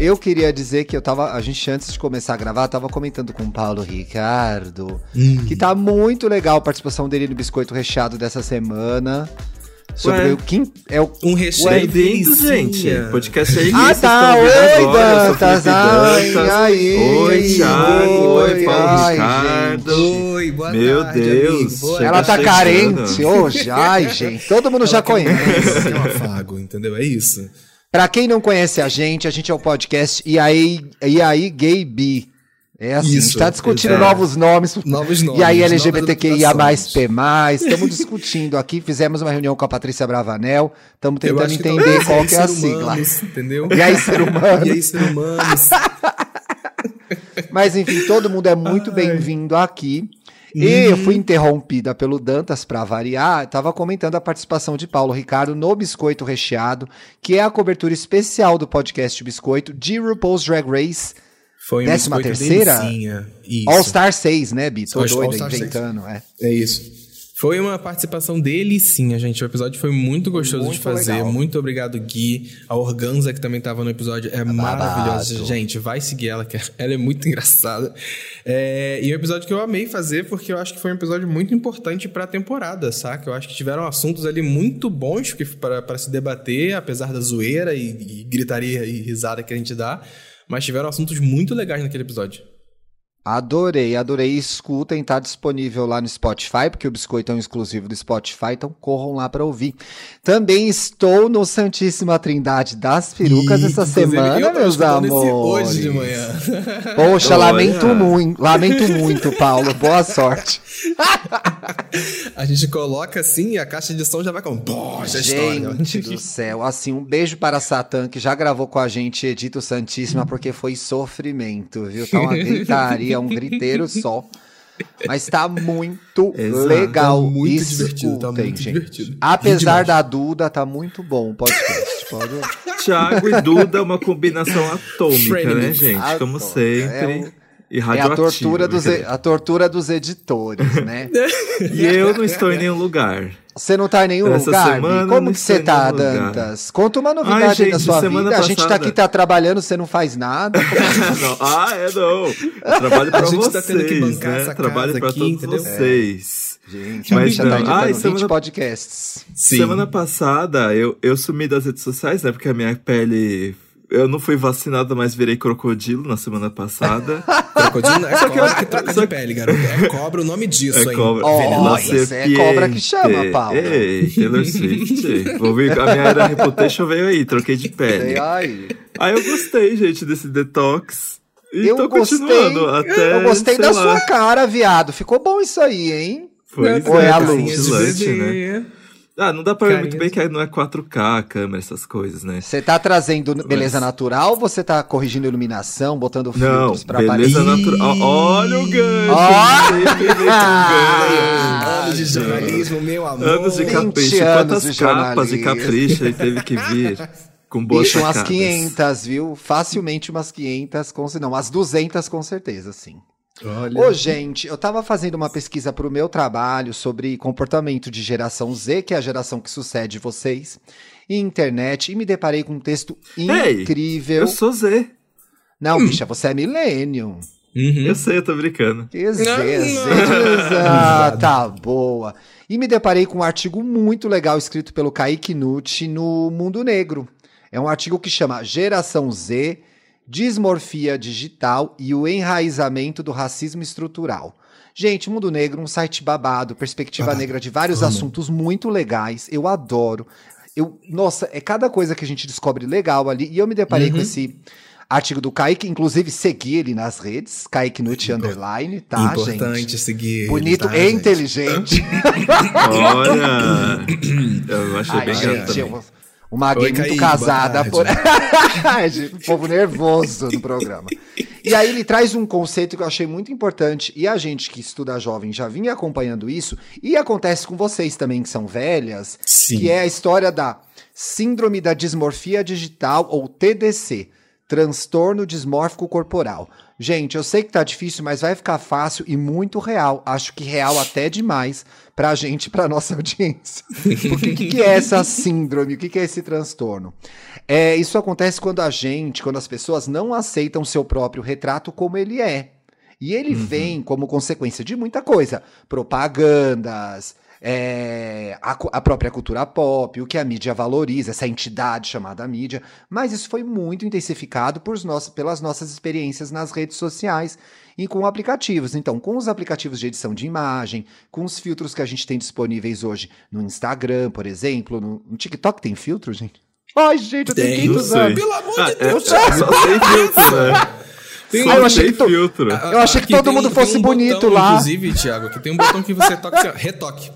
eu queria dizer que eu tava. A gente, antes de começar a gravar, tava comentando com o Paulo Ricardo Hum. que tá muito legal a participação dele no Biscoito Recheado dessa semana. Sobre Ué. o Kim. É o Um recheio delicinha. gente. Podcast aí. Ah, vocês tá. Oi, agora, Dantas. Ai, Dantas. ai, Oi, Thiago. oi, Oi, Paulo ai, Ricardo. Oi, boa Meu tarde, Deus, amigo. Ela tá chegando. carente hoje. Ai, gente. Todo mundo já Ela um- conhece. É um afago, entendeu? É isso. Pra quem não conhece a gente, a gente é o podcast E aí, e aí Gay B. É assim, a gente Isso, tá discutindo exato. novos nomes. Novos nomes. E aí LGBTQIA. P+, estamos discutindo aqui, fizemos uma reunião com a Patrícia Bravanel, estamos tentando entender qual que é a sigla. Entendeu? E aí, ser humano. E aí, ser humanos. Mas enfim, todo mundo é muito bem-vindo aqui. E eu fui interrompida pelo Dantas para variar. Tava comentando a participação de Paulo Ricardo no Biscoito Recheado, que é a cobertura especial do podcast Biscoito de RuPaul's Drag Race Foi um Décima biscoito terceira? All Star 6, né, Bi? Tô doido, Star 6. inventando, é. É isso. Foi uma participação delicinha, gente. O episódio foi muito gostoso Muito de fazer. legal. Muito obrigado, Gui. A Organza, que também estava no episódio, é maravilhosa. Gente, vai seguir ela, que ela é muito engraçada. É, e é um episódio que eu amei fazer, porque eu acho que foi um episódio muito importante pra temporada, saca? Eu acho que tiveram assuntos ali muito bons para para se debater, apesar da zoeira e, e gritaria e risada que a gente dá. Mas tiveram assuntos muito legais naquele episódio. Adorei, adorei. Escutem, tá disponível lá no Spotify, porque o Biscoito é um exclusivo do Spotify, então corram lá pra ouvir. Também estou no Santíssima Trindade das Perucas E, essa semana, eu meus amores. Hoje de manhã. Poxa, Olha. lamento muito, lamento muito, Paulo. Boa sorte. A gente coloca assim e a caixa de som já vai com. Poxa. Gente do céu, assim, um beijo para Satã, que já gravou com a gente Edito Santíssima, porque foi sofrimento, viu? Tá uma gritaria, um griteiro só. Mas tá muito Exato. legal. Tá muito Escutem, divertido, tá muito gente. divertido. Apesar da Duda, tá muito bom o podcast. Pode... Thiago e Duda é uma combinação atômica, né, gente? Como Atômica. sempre. É E É a radioativo. tortura, dos, e- a tortura dos editores, né? E eu não estou em nenhum lugar. Você não tá em nenhum Essa lugar? semana? Como que você tá, nenhum lugar. Dantas? Conta uma novidade Ai, aí da gente, sua vida. A gente tá passada- aqui, tá trabalhando, você não faz nada. Não, ah, é não. Eu trabalho pra A gente vocês, tá tendo que né? essa Trabalho casa pra aqui, todos entendeu? vocês. Gente, a Mas bicha tá não. editando Ai, 20 semana- podcasts. Sim. Semana passada eu, eu sumi das redes sociais, né? Porque a minha pele. Eu não fui vacinado, mas virei crocodilo na semana passada. Crocodilo é Só que cobra que troca só de pele, garoto. É cobra o nome disso, É hein? cobra. Venenosa essa é cobra que chama, Paulo. Ei, Taylor Swift. Vou vir, a minha era reputation veio aí, troquei de pele. Ai, Aí eu gostei, gente, desse detox. E eu tô gostei, continuando até. eu gostei da lá. sua cara, viado. Ficou bom isso aí, hein? Pois Ou é a luz? né? Ah, não dá pra ver muito bem que não é 4K a câmera, essas coisas, né? Você tá trazendo beleza natural ou você tá corrigindo iluminação, botando Não, filtros pra beleza aparecer? natural. Ó, Olha o gancho! Gancho. Anos de jornalismo, meu amor. Anos de 20 capricho. anos Quantas de capas de capricho ele teve que vir com boas Bicho, umas sacadas. 500, viu? Facilmente umas 500, com, não, umas 200 com certeza, sim. Olha. Ô, gente, eu tava fazendo uma pesquisa pro meu trabalho sobre comportamento de geração Z, que é a geração que sucede vocês, e internet, e me deparei com um texto Ei, incrível. Eu sou Z. Não, bicha, você é millennium. Uhum. Eu sei, eu tô brincando. Que Z, ah, tá boa. E me deparei com um artigo muito legal escrito pelo Kaique Nucci no Mundo Negro. É um artigo que chama Geração Z, Dismorfia Digital e o Enraizamento do Racismo Estrutural. Gente, Mundo Negro, um site babado, perspectiva negra de vários Amo. assuntos muito legais. Eu adoro. Eu, nossa, é cada coisa que a gente descobre legal ali. E eu me deparei Uhum. com esse artigo do Kaique, inclusive segui ele nas redes, Kaique Impor- Underline, tá, Importante gente? seguir. ele, Bonito tá, e gente? inteligente. Olha! eu achei Ai, bem gente, gato também. Uma gay Oi, muito Kaique, casada boa por. Ai, gente, um povo nervoso no programa. E aí ele traz um conceito que eu achei muito importante, e a gente que estuda jovem já vinha acompanhando isso, e acontece com vocês também que são velhas, Sim. que é a história da Síndrome da Dismorfia Digital, ou TDC. transtorno dismórfico corporal. Gente, eu sei que tá difícil, mas vai ficar fácil e muito real. Acho que real até demais pra gente, pra nossa audiência. O que, que, é essa síndrome? O que, que é esse transtorno? É, isso acontece quando a gente, quando as pessoas não aceitam seu próprio retrato como ele é. E ele uhum. vem como consequência de muita coisa. Propagandas, é, a, a, própria cultura pop, o que a mídia valoriza, essa entidade chamada mídia, mas isso foi muito intensificado por nós, pelas nossas experiências nas redes sociais e com aplicativos. Então, com os aplicativos de edição de imagem, com os filtros que a gente tem disponíveis hoje no Instagram, por exemplo, no, no TikTok tem filtro, gente? Ai, gente, eu tenho 500 anos. Pelo amor de ah, é, Deus, é, só tem filtro, né? Tem, eu achei que, filtro. Eu achei que todo tem, mundo fosse um bonito botão, lá. Inclusive, Thiago, aqui tem um botão que você toca assim, retoque.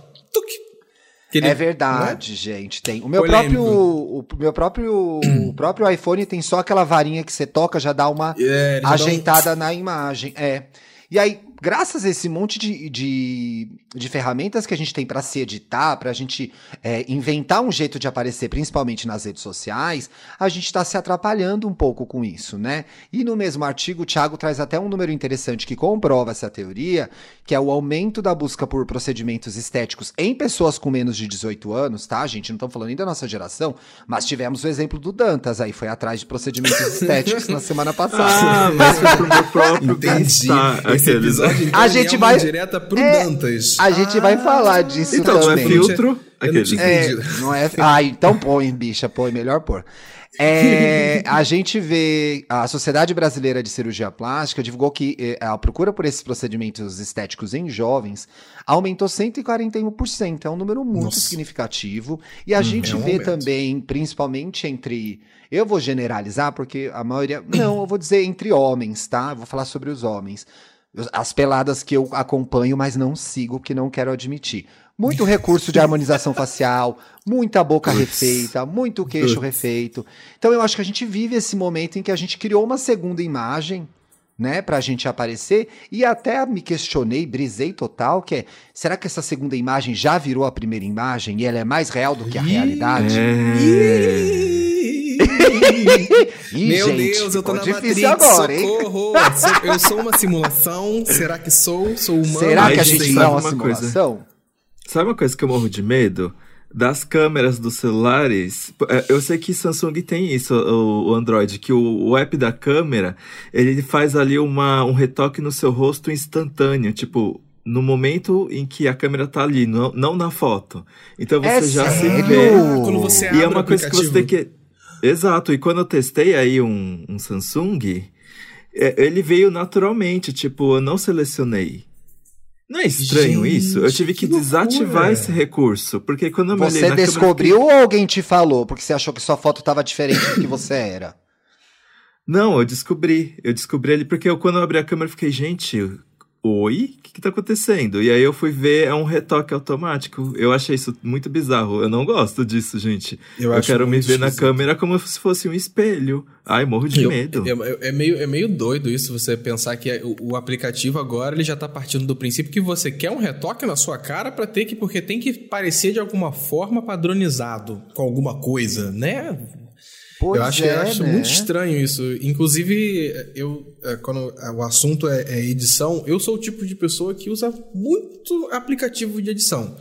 Ele, é verdade, é? gente. Tem. O meu próprio, o meu próprio, o próprio iPhone tem só aquela varinha que você toca já dá uma é, ajeitada um... na imagem. É. E aí graças a esse monte de, de, de ferramentas que a gente tem para se editar, para a gente é, inventar um jeito de aparecer, principalmente nas redes sociais, a gente está se atrapalhando um pouco com isso, né? E no mesmo artigo, o Thiago traz até um número interessante que comprova essa teoria, que é o aumento da busca por procedimentos estéticos em pessoas com menos de 18 anos, tá? A gente não estamos falando nem da nossa geração, mas tivemos o exemplo do Dantas aí, foi atrás de procedimentos estéticos na semana passada. Ah, mas foi pro meu próprio Entendi. Esse episódio então, a gente vai direta pro é, Dantas. A gente ah, vai falar disso então, também. Então, não é filtro? Não, é, não é. Ah, então põe, bicha, põe, melhor pôr. É, a gente vê a Sociedade Brasileira de Cirurgia Plástica divulgou que é, a procura por esses procedimentos estéticos em jovens aumentou 141%. É um número muito Nossa. significativo. E a hum, gente é um vê aumento. também, principalmente entre. Eu vou generalizar, porque a maioria. Não, eu vou dizer entre homens, tá? Eu vou falar sobre os homens. As peladas que eu acompanho, mas não sigo, que não quero admitir. Muito recurso de harmonização facial, muita boca Ups. refeita, muito queixo Ups. refeito. Então eu acho que a gente vive esse momento em que a gente criou uma segunda imagem, né, pra gente aparecer, e até me questionei, brisei total, que é, será que essa segunda imagem já virou a primeira imagem e ela é mais real do que a realidade? É. Ih, Meu gente, Deus, eu tô na Matrix, agora, socorro! eu sou uma simulação? Será que sou? Sou humano? Será que a gente não é uma simulação? Coisa, sabe uma coisa que eu morro de medo? Das câmeras dos celulares, é, eu sei que Samsung tem isso, o, Android, que o, o, app da câmera, ele faz ali uma, um retoque no seu rosto instantâneo, tipo, no momento em que a câmera tá ali, não, não na foto. Então você é já sério? se vê. Quando você abre e é uma coisa que você tem que Exato, e quando eu testei aí um, um Samsung, é, ele veio naturalmente, tipo, eu não selecionei. Não é estranho Gente, isso? Eu tive que, que desativar esse recurso, porque quando eu me Você descobriu câmera... ou alguém te falou? Porque você achou que sua foto estava diferente do que você era? Não, eu descobri. Eu descobri ali porque eu, quando eu abri a câmera, eu fiquei, gente, oi, o que, que tá acontecendo? E aí eu fui ver, é um retoque automático. Eu achei isso muito bizarro. Eu não gosto disso, gente. Eu, eu quero me ver na câmera como se fosse um espelho. Ai, morro de eu, medo. é, meio, é meio doido isso, você pensar que é, o, o, aplicativo agora ele já tá partindo do princípio que você quer um retoque na sua cara para ter que, porque tem que parecer de alguma forma padronizado com alguma coisa, né? Pois eu acho, é, eu acho né? muito estranho isso. Inclusive, eu é, quando o assunto é, é, edição, eu sou o tipo de pessoa que usa muito aplicativo de edição.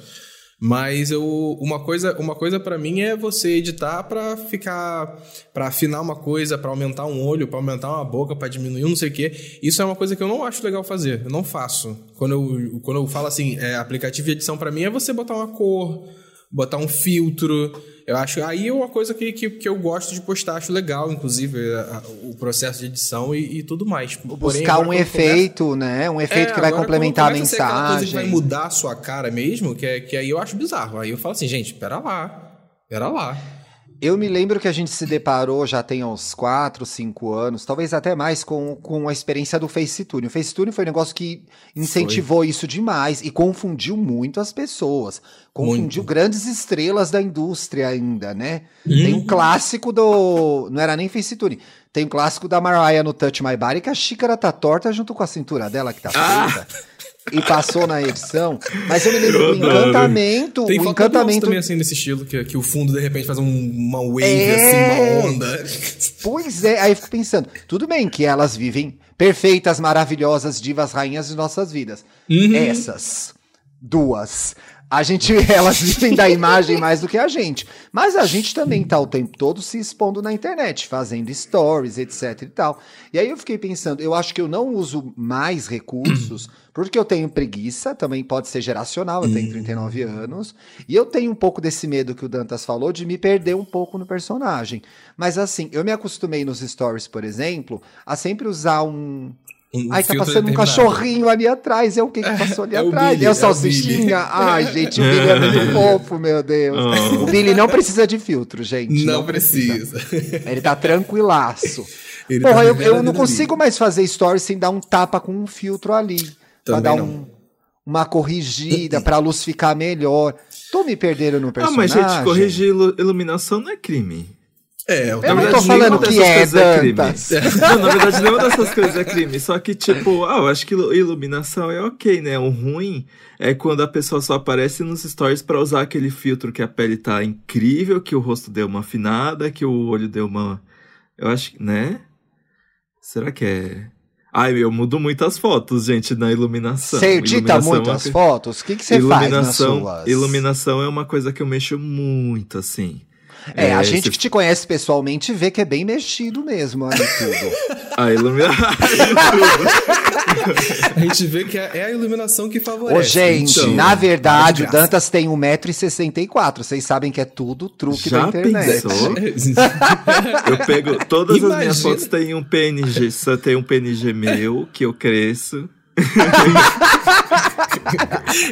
Mas eu uma coisa, uma coisa para mim é você editar para ficar para afinar uma coisa, para aumentar um olho, para aumentar uma boca, para diminuir um não sei o quê. Isso é uma coisa que eu não acho legal fazer. Eu não faço. Quando eu, quando eu falo assim, é, aplicativo de edição para mim é você botar uma cor, botar um filtro, eu acho. Aí é uma coisa que, que, que eu gosto de postar, acho legal, inclusive, a, o processo de edição e, e tudo mais. Porém, Buscar um efeito, começa... né? Um efeito é, que vai complementar a mensagem. A coisa que vai mudar a sua cara mesmo, que, é, que aí eu acho bizarro. Aí eu falo assim, gente, pera lá. Pera lá. Eu me lembro que a gente se deparou já tem uns 4, 5 anos, talvez até mais, com, com a experiência do FaceTune. O FaceTune foi um negócio que incentivou foi. isso demais e confundiu muito as pessoas. Confundiu muito. grandes estrelas da indústria ainda, né? Uhum. Tem um clássico do. Não era nem FaceTune. Tem um clássico da Mariah no Touch My Body que a xícara tá torta junto com a cintura dela que tá ah! E passou na edição. Mas eu me lembro do encantamento. Tem o encantamento. também assim nesse estilo, que, que o fundo de repente faz um, uma wave, É. assim, uma onda. Pois é, aí eu fico pensando, tudo bem que elas vivem perfeitas, maravilhosas, divas, rainhas de nossas vidas. Uhum. Essas duas. A gente, elas vivem da imagem mais do que a gente. Mas a gente também tá o tempo todo se expondo na internet, fazendo stories, etc e tal. E aí eu fiquei pensando, eu acho que eu não uso mais recursos, porque eu tenho preguiça, também pode ser geracional, eu tenho 39 anos, e eu tenho um pouco desse medo que o Dantas falou de me perder um pouco no personagem. Mas assim, eu me acostumei nos stories, por exemplo, a sempre usar um. Um Ai, tá passando um cachorrinho ali atrás. É o que que passou ali é o atrás? Billy, é é o o salsichinha? Ai, gente, o Billy é muito fofo, meu Deus. Oh. O Billy não precisa de filtro, gente. Não, precisa. Ele tá tranquilaço. Ele Porra, tá eu, eu não consigo mais fazer stories sem dar um tapa com um filtro ali. pra Também dar não. um, uma corrigida, pra luz ficar melhor. Tô me perdendo no Ah, personagem. mas gente, corrigir ilu- iluminação não é crime. É, Eu Na não verdade, tô falando nenhuma que dessas é, coisas é crime. Dantas. Não, na verdade, nenhuma dessas coisas é crime. Só que, tipo, ah, eu acho que ilu- iluminação é ok, né? O ruim é quando a pessoa só aparece nos stories pra usar aquele filtro que a pele tá incrível, que o rosto deu uma afinada, que o olho deu uma. Eu acho que. né? Será que é. Ai, eu mudo muitas fotos, gente, na iluminação. Você edita Iluminação muito é uma fotos? O que, que você faz nas iluminação, suas? iluminação é uma coisa que eu mexo muito, assim. É, a É, gente se- que te conhece pessoalmente vê que é bem mexido mesmo ali tudo. A iluminação. A gente vê que é é a iluminação que favorece. Ô, gente, Então, na verdade, de o. Dantas tem 1,64m. Vocês sabem que é tudo truque Já da internet. pensou? Eu pego. Todas as minhas Imagina. fotos têm um PNG. Só tem um PNG meu, que eu cresço.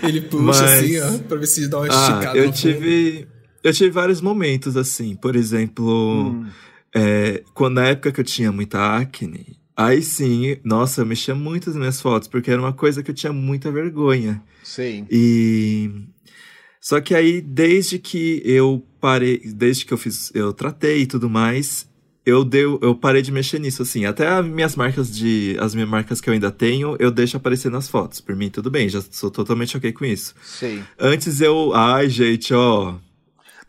Ele puxa Mas- assim, ó, pra ver se dá uma Ah, esticada eu no fundo. Eu tive vários momentos assim. Por exemplo, Hum. é, quando na época que eu tinha muita acne. Aí sim, nossa, eu mexia muito nas minhas fotos, porque era uma coisa que eu tinha muita vergonha. Sim. E só que aí desde que eu parei, desde que eu fiz, eu tratei e tudo mais, eu deu, eu parei de mexer nisso assim. Até as minhas marcas de as minhas marcas que eu ainda tenho, eu deixo aparecer nas fotos. Por mim tudo bem, já sou totalmente OK com isso. Sim. Antes eu, ai, gente, ó,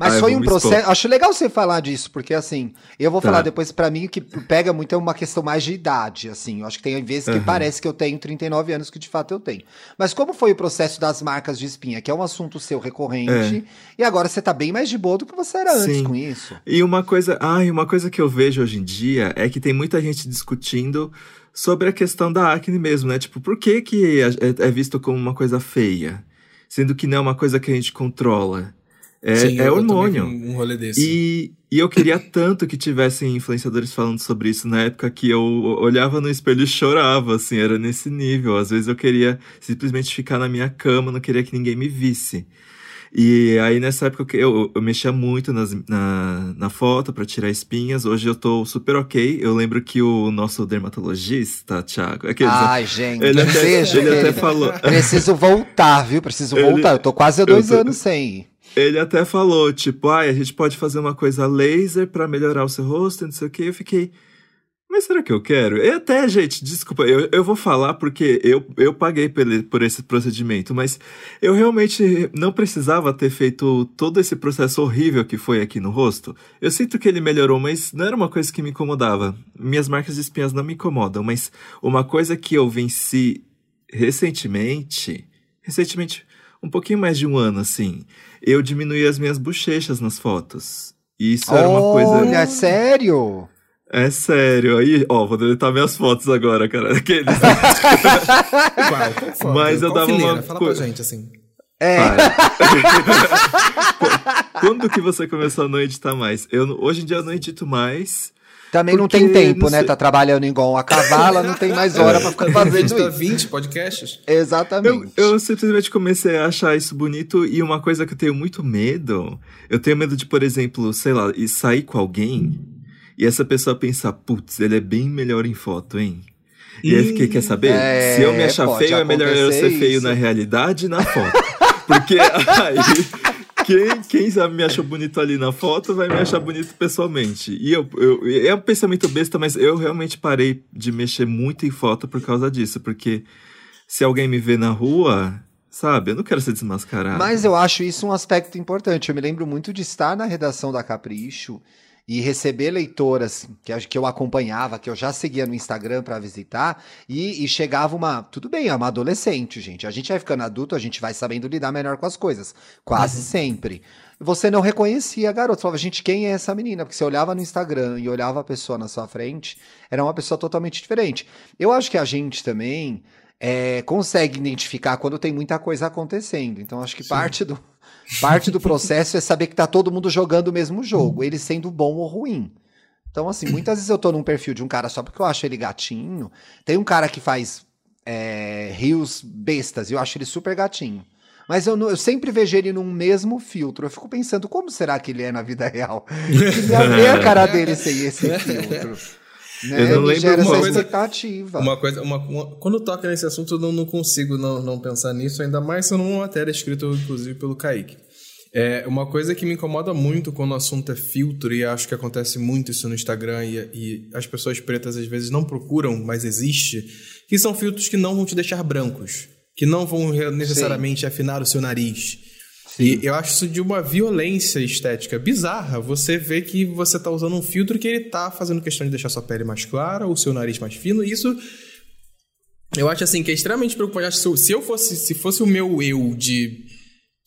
Mas Ah, foi um expor. processo. Acho legal você falar disso, porque assim, eu vou Tá. falar depois pra mim o que pega muito é uma questão mais de idade, assim. Eu acho que tem vezes que Aham. parece que eu tenho 39 anos, que de fato eu tenho. Mas como foi o processo das marcas de espinha, que é um assunto seu recorrente, e agora você tá bem mais de boa do que você era antes É. Sim. com isso. E uma coisa, ai, uma coisa que eu vejo hoje em dia é que tem muita gente discutindo sobre a questão da acne mesmo, né? Tipo, por que que é é visto como uma coisa feia? Sendo que não é uma coisa que a gente controla. É, Sim, é hormônio. Um rolê desse. E, e eu queria tanto que tivessem influenciadores falando sobre isso na época que eu olhava no espelho e chorava, assim, era nesse nível. Às vezes eu queria simplesmente ficar na minha cama, não queria que ninguém me visse. E aí nessa época eu, eu mexia muito nas- na, na foto pra tirar espinhas. Hoje eu tô super ok. Eu lembro que o nosso dermatologista, Thiago, aqueles, Ai, gente, ele, até, beijo. ele até falou. Preciso voltar, viu? Preciso Ele- voltar. Eu tô quase há dois tô- anos sem ir. Ele até falou, tipo, ai, a gente pode fazer uma coisa laser pra melhorar o seu rosto, não sei o que. Eu fiquei, mas será que eu quero? E até, gente, desculpa, eu, eu vou falar porque eu, eu paguei pele- por esse procedimento, mas eu realmente não precisava ter feito todo esse processo horrível que foi aqui no rosto. Eu sinto que ele melhorou, mas não era uma coisa que me incomodava. Minhas marcas de espinhas não me incomodam, mas uma coisa que eu venci recentemente, recentemente, um pouquinho mais de um ano, assim, eu diminuí as minhas bochechas nas fotos. E isso era uma coisa. Olha, sério? É sério. Aí, ó, vou deletar minhas fotos agora, cara. Aqueles. Mas eu Qual dava fileira? uma Fala pra gente, assim. É. Quando que você começou a não editar mais? Eu, hoje em dia eu não edito mais. Também não tem tempo, não né? Tá trabalhando igual uma cavala, não tem mais hora pra ficar A fazendo tá isso. 20 podcasts? Eu, Exatamente. eu simplesmente comecei a achar isso bonito e uma coisa que eu tenho muito medo. Eu tenho medo de, por exemplo, sei lá, ir sair com alguém e essa pessoa pensar, putz, ele é bem melhor em foto, hein? E aí eu fiquei, quer saber? É, Se eu me achar pode feio, é melhor eu ser feio isso. na realidade e na foto. Porque aí, quem, quem já me achou bonito ali na foto vai me achar bonito pessoalmente. E eu, eu, é um pensamento besta, mas eu realmente parei de mexer muito em foto por causa disso. Porque se alguém me vê na rua, sabe, eu não quero ser desmascarado. Mas eu acho isso um aspecto importante. Eu me lembro muito de estar na redação da Capricho e receber leitoras que, que eu acompanhava, que eu já seguia no Instagram para visitar, e, e, chegava uma. Tudo bem, é uma adolescente, gente. A gente vai ficando adulto, a gente vai sabendo lidar melhor com as coisas. Quase uhum. sempre. Você não reconhecia a garota. Você falava, gente, quem é essa menina? Porque você olhava no Instagram e olhava a pessoa na sua frente, era uma pessoa totalmente diferente. Eu acho que a gente também. É, consegue identificar quando tem muita coisa acontecendo. Então, acho que parte do, Parte do processo é saber que tá todo mundo jogando o mesmo jogo, ele sendo bom ou ruim. Então, assim, muitas vezes eu tô num perfil de um cara só porque eu acho ele gatinho. Tem um cara que faz é, rios bestas e eu acho ele super gatinho. Mas eu, eu, sempre vejo ele num mesmo filtro. Eu fico pensando, como será que ele é na vida real? Queria ver a cara dele sem esse filtro. Né? Eu não lembro gera uma essa coisa, expectativa. Uma coisa, uma, uma, quando toca nesse assunto, eu não, não consigo não, não pensar nisso, ainda mais sendo uma matéria escrita, inclusive, pelo Kaique. É uma coisa que me incomoda muito quando o assunto é filtro, e acho que acontece muito isso no Instagram, e, e as pessoas pretas às vezes não procuram, mas existe, que são filtros que não vão te deixar brancos, que não vão necessariamente Sim. afinar o seu nariz. E eu acho isso de uma violência estética bizarra. Você vê que você está usando um filtro que ele está fazendo questão de deixar sua pele mais clara, o seu nariz mais fino, e isso eu acho assim que é extremamente preocupante. Se eu fosse, se fosse o meu eu de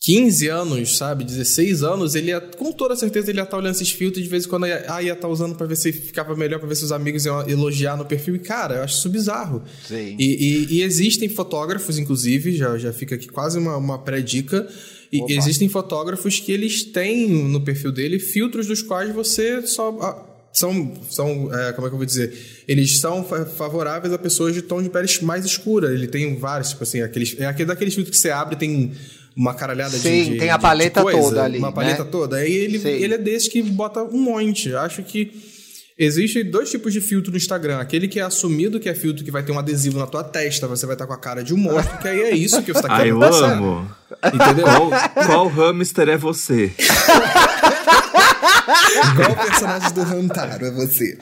15 anos, sabe, 16 anos, ele ia, com toda certeza ele ia estar tá olhando esses filtros de vez em quando ia, ah, ia estar tá usando para ver se ficava melhor, para ver se os amigos iam elogiar no perfil. E, cara, eu acho isso bizarro. Sim. E, e, e existem fotógrafos, inclusive, já, já fica aqui quase uma, uma pré-dica. E existem fotógrafos que eles têm no perfil dele filtros dos quais você só. Ah, são, são é, como é que eu vou dizer? Eles são favoráveis a pessoas de tom de pele mais escura. Ele tem vários, tipo assim, aqueles, é aquele daqueles filtros que você abre tem uma caralhada Sim, de, de. tem a paleta coisa, toda ali. Uma paleta né? toda. Aí ele, ele é desse que bota um monte. Acho que. Existem dois tipos de filtro no Instagram. Aquele que é assumido, que é filtro que vai ter um adesivo na tua testa, você vai estar com a cara de um monstro, que aí é isso que você está querendo Ah, eu passar. amo. Entendeu? Qual, qual hamster é você? Qual personagem do Rantaro é você?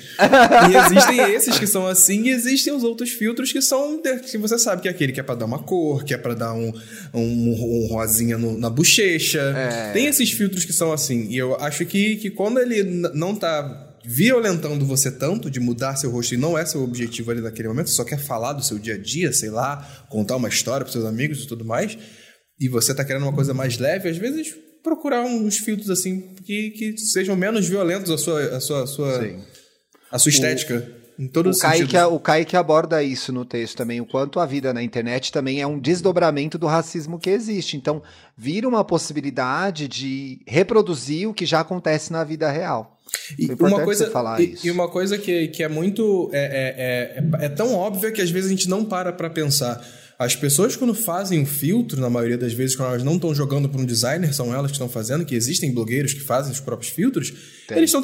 E existem esses que são assim, e existem os outros filtros que são. que você sabe que é aquele que é pra dar uma cor, que é pra dar um, um, um rosinha no, na bochecha. É. Tem esses filtros que são assim. E eu acho que, que quando ele não tá violentando você tanto de mudar seu rosto e não é seu objetivo ali naquele momento, só quer falar do seu dia a dia, sei lá, contar uma história para seus amigos e tudo mais, e você tá querendo uma coisa mais leve, às vezes procurar uns filtros assim que, que sejam menos violentos a sua, a sua, a sua, a sua estética. O... Em todos o Kaique, o Kaique aborda isso no texto também, o quanto a vida na internet também é um desdobramento do racismo que existe. Então, vira uma possibilidade de reproduzir o que já acontece na vida real. E é uma coisa, falar e, isso. e uma coisa que, que é muito. É, é, é, é tão óbvia que às vezes a gente não para para pensar. As pessoas, quando fazem um filtro, na maioria das vezes, quando elas não estão jogando para um designer, são elas que estão fazendo, que existem blogueiros que fazem os próprios filtros, Tem. eles estão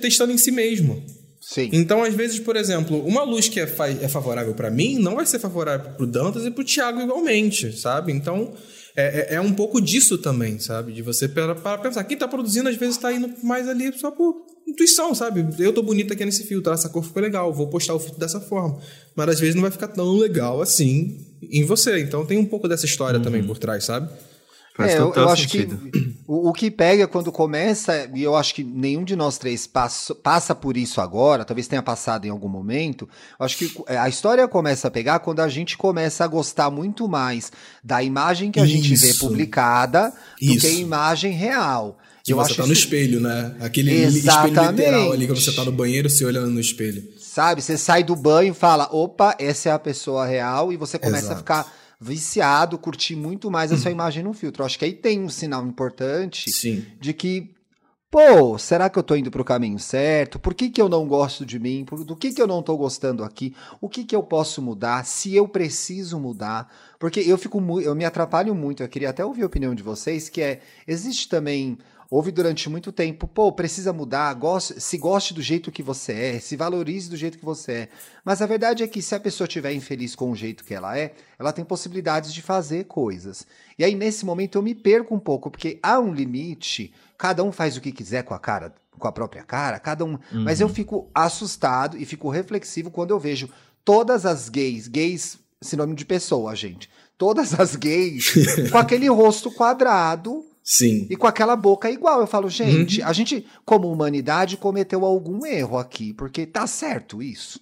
testando em si mesmo. Sim. Então, às vezes, por exemplo, uma luz que é, é favorável para mim não vai ser favorável para o Dantas e para o Thiago igualmente, sabe? Então, é, é, é, um pouco disso também, sabe? De você para, para pensar. Quem está produzindo, às vezes, está indo mais ali só por intuição, sabe? Eu tô bonita aqui nesse filtro, essa cor ficou legal, vou postar o filtro dessa forma. Mas às vezes não vai ficar tão legal assim em você. Então tem um pouco dessa história uhum. também por trás, sabe? Faz é, eu, eu acho que o, o, que pega quando começa, e eu acho que nenhum de nós três passa, passa por isso agora, talvez tenha passado em algum momento. Eu acho que é, a história começa a pegar quando a gente começa a gostar muito mais da imagem que a isso. gente vê publicada do que a imagem real. Que eu você acho tá no isso... espelho, né? Aquele Exatamente. espelho literal ali, quando você tá no banheiro, se olhando no espelho. Sabe? Você sai do banho e fala, opa, essa é a pessoa real, e você começa Exato. a ficar viciado, curtir muito mais a sua imagem no filtro. Acho que aí tem um sinal importante Sim. de que, pô, será que eu tô indo pro caminho certo? Por que, que eu não gosto de mim? Por, do que, que eu não tô gostando aqui? O que, que eu posso mudar? Se eu preciso mudar? Porque eu fico eu me atrapalho muito, eu queria até ouvir a opinião de vocês, que é, existe também Houve durante muito tempo, pô, precisa mudar, goste, se goste do jeito que você é, se valorize do jeito que você é. Mas a verdade é que se a pessoa estiver infeliz com o jeito que ela é, ela tem possibilidades de fazer coisas. E aí, nesse momento, eu me perco um pouco, porque há um limite, cada um faz o que quiser com a cara, com a própria cara, cada um. Uhum. Mas eu fico assustado e fico reflexivo quando eu vejo todas as gays, gays sinônimo de pessoa, gente. Todas as gays com aquele rosto quadrado. Sim. E com aquela boca igual. Eu falo, gente, uhum. a gente, como humanidade, cometeu algum erro aqui, porque tá certo isso.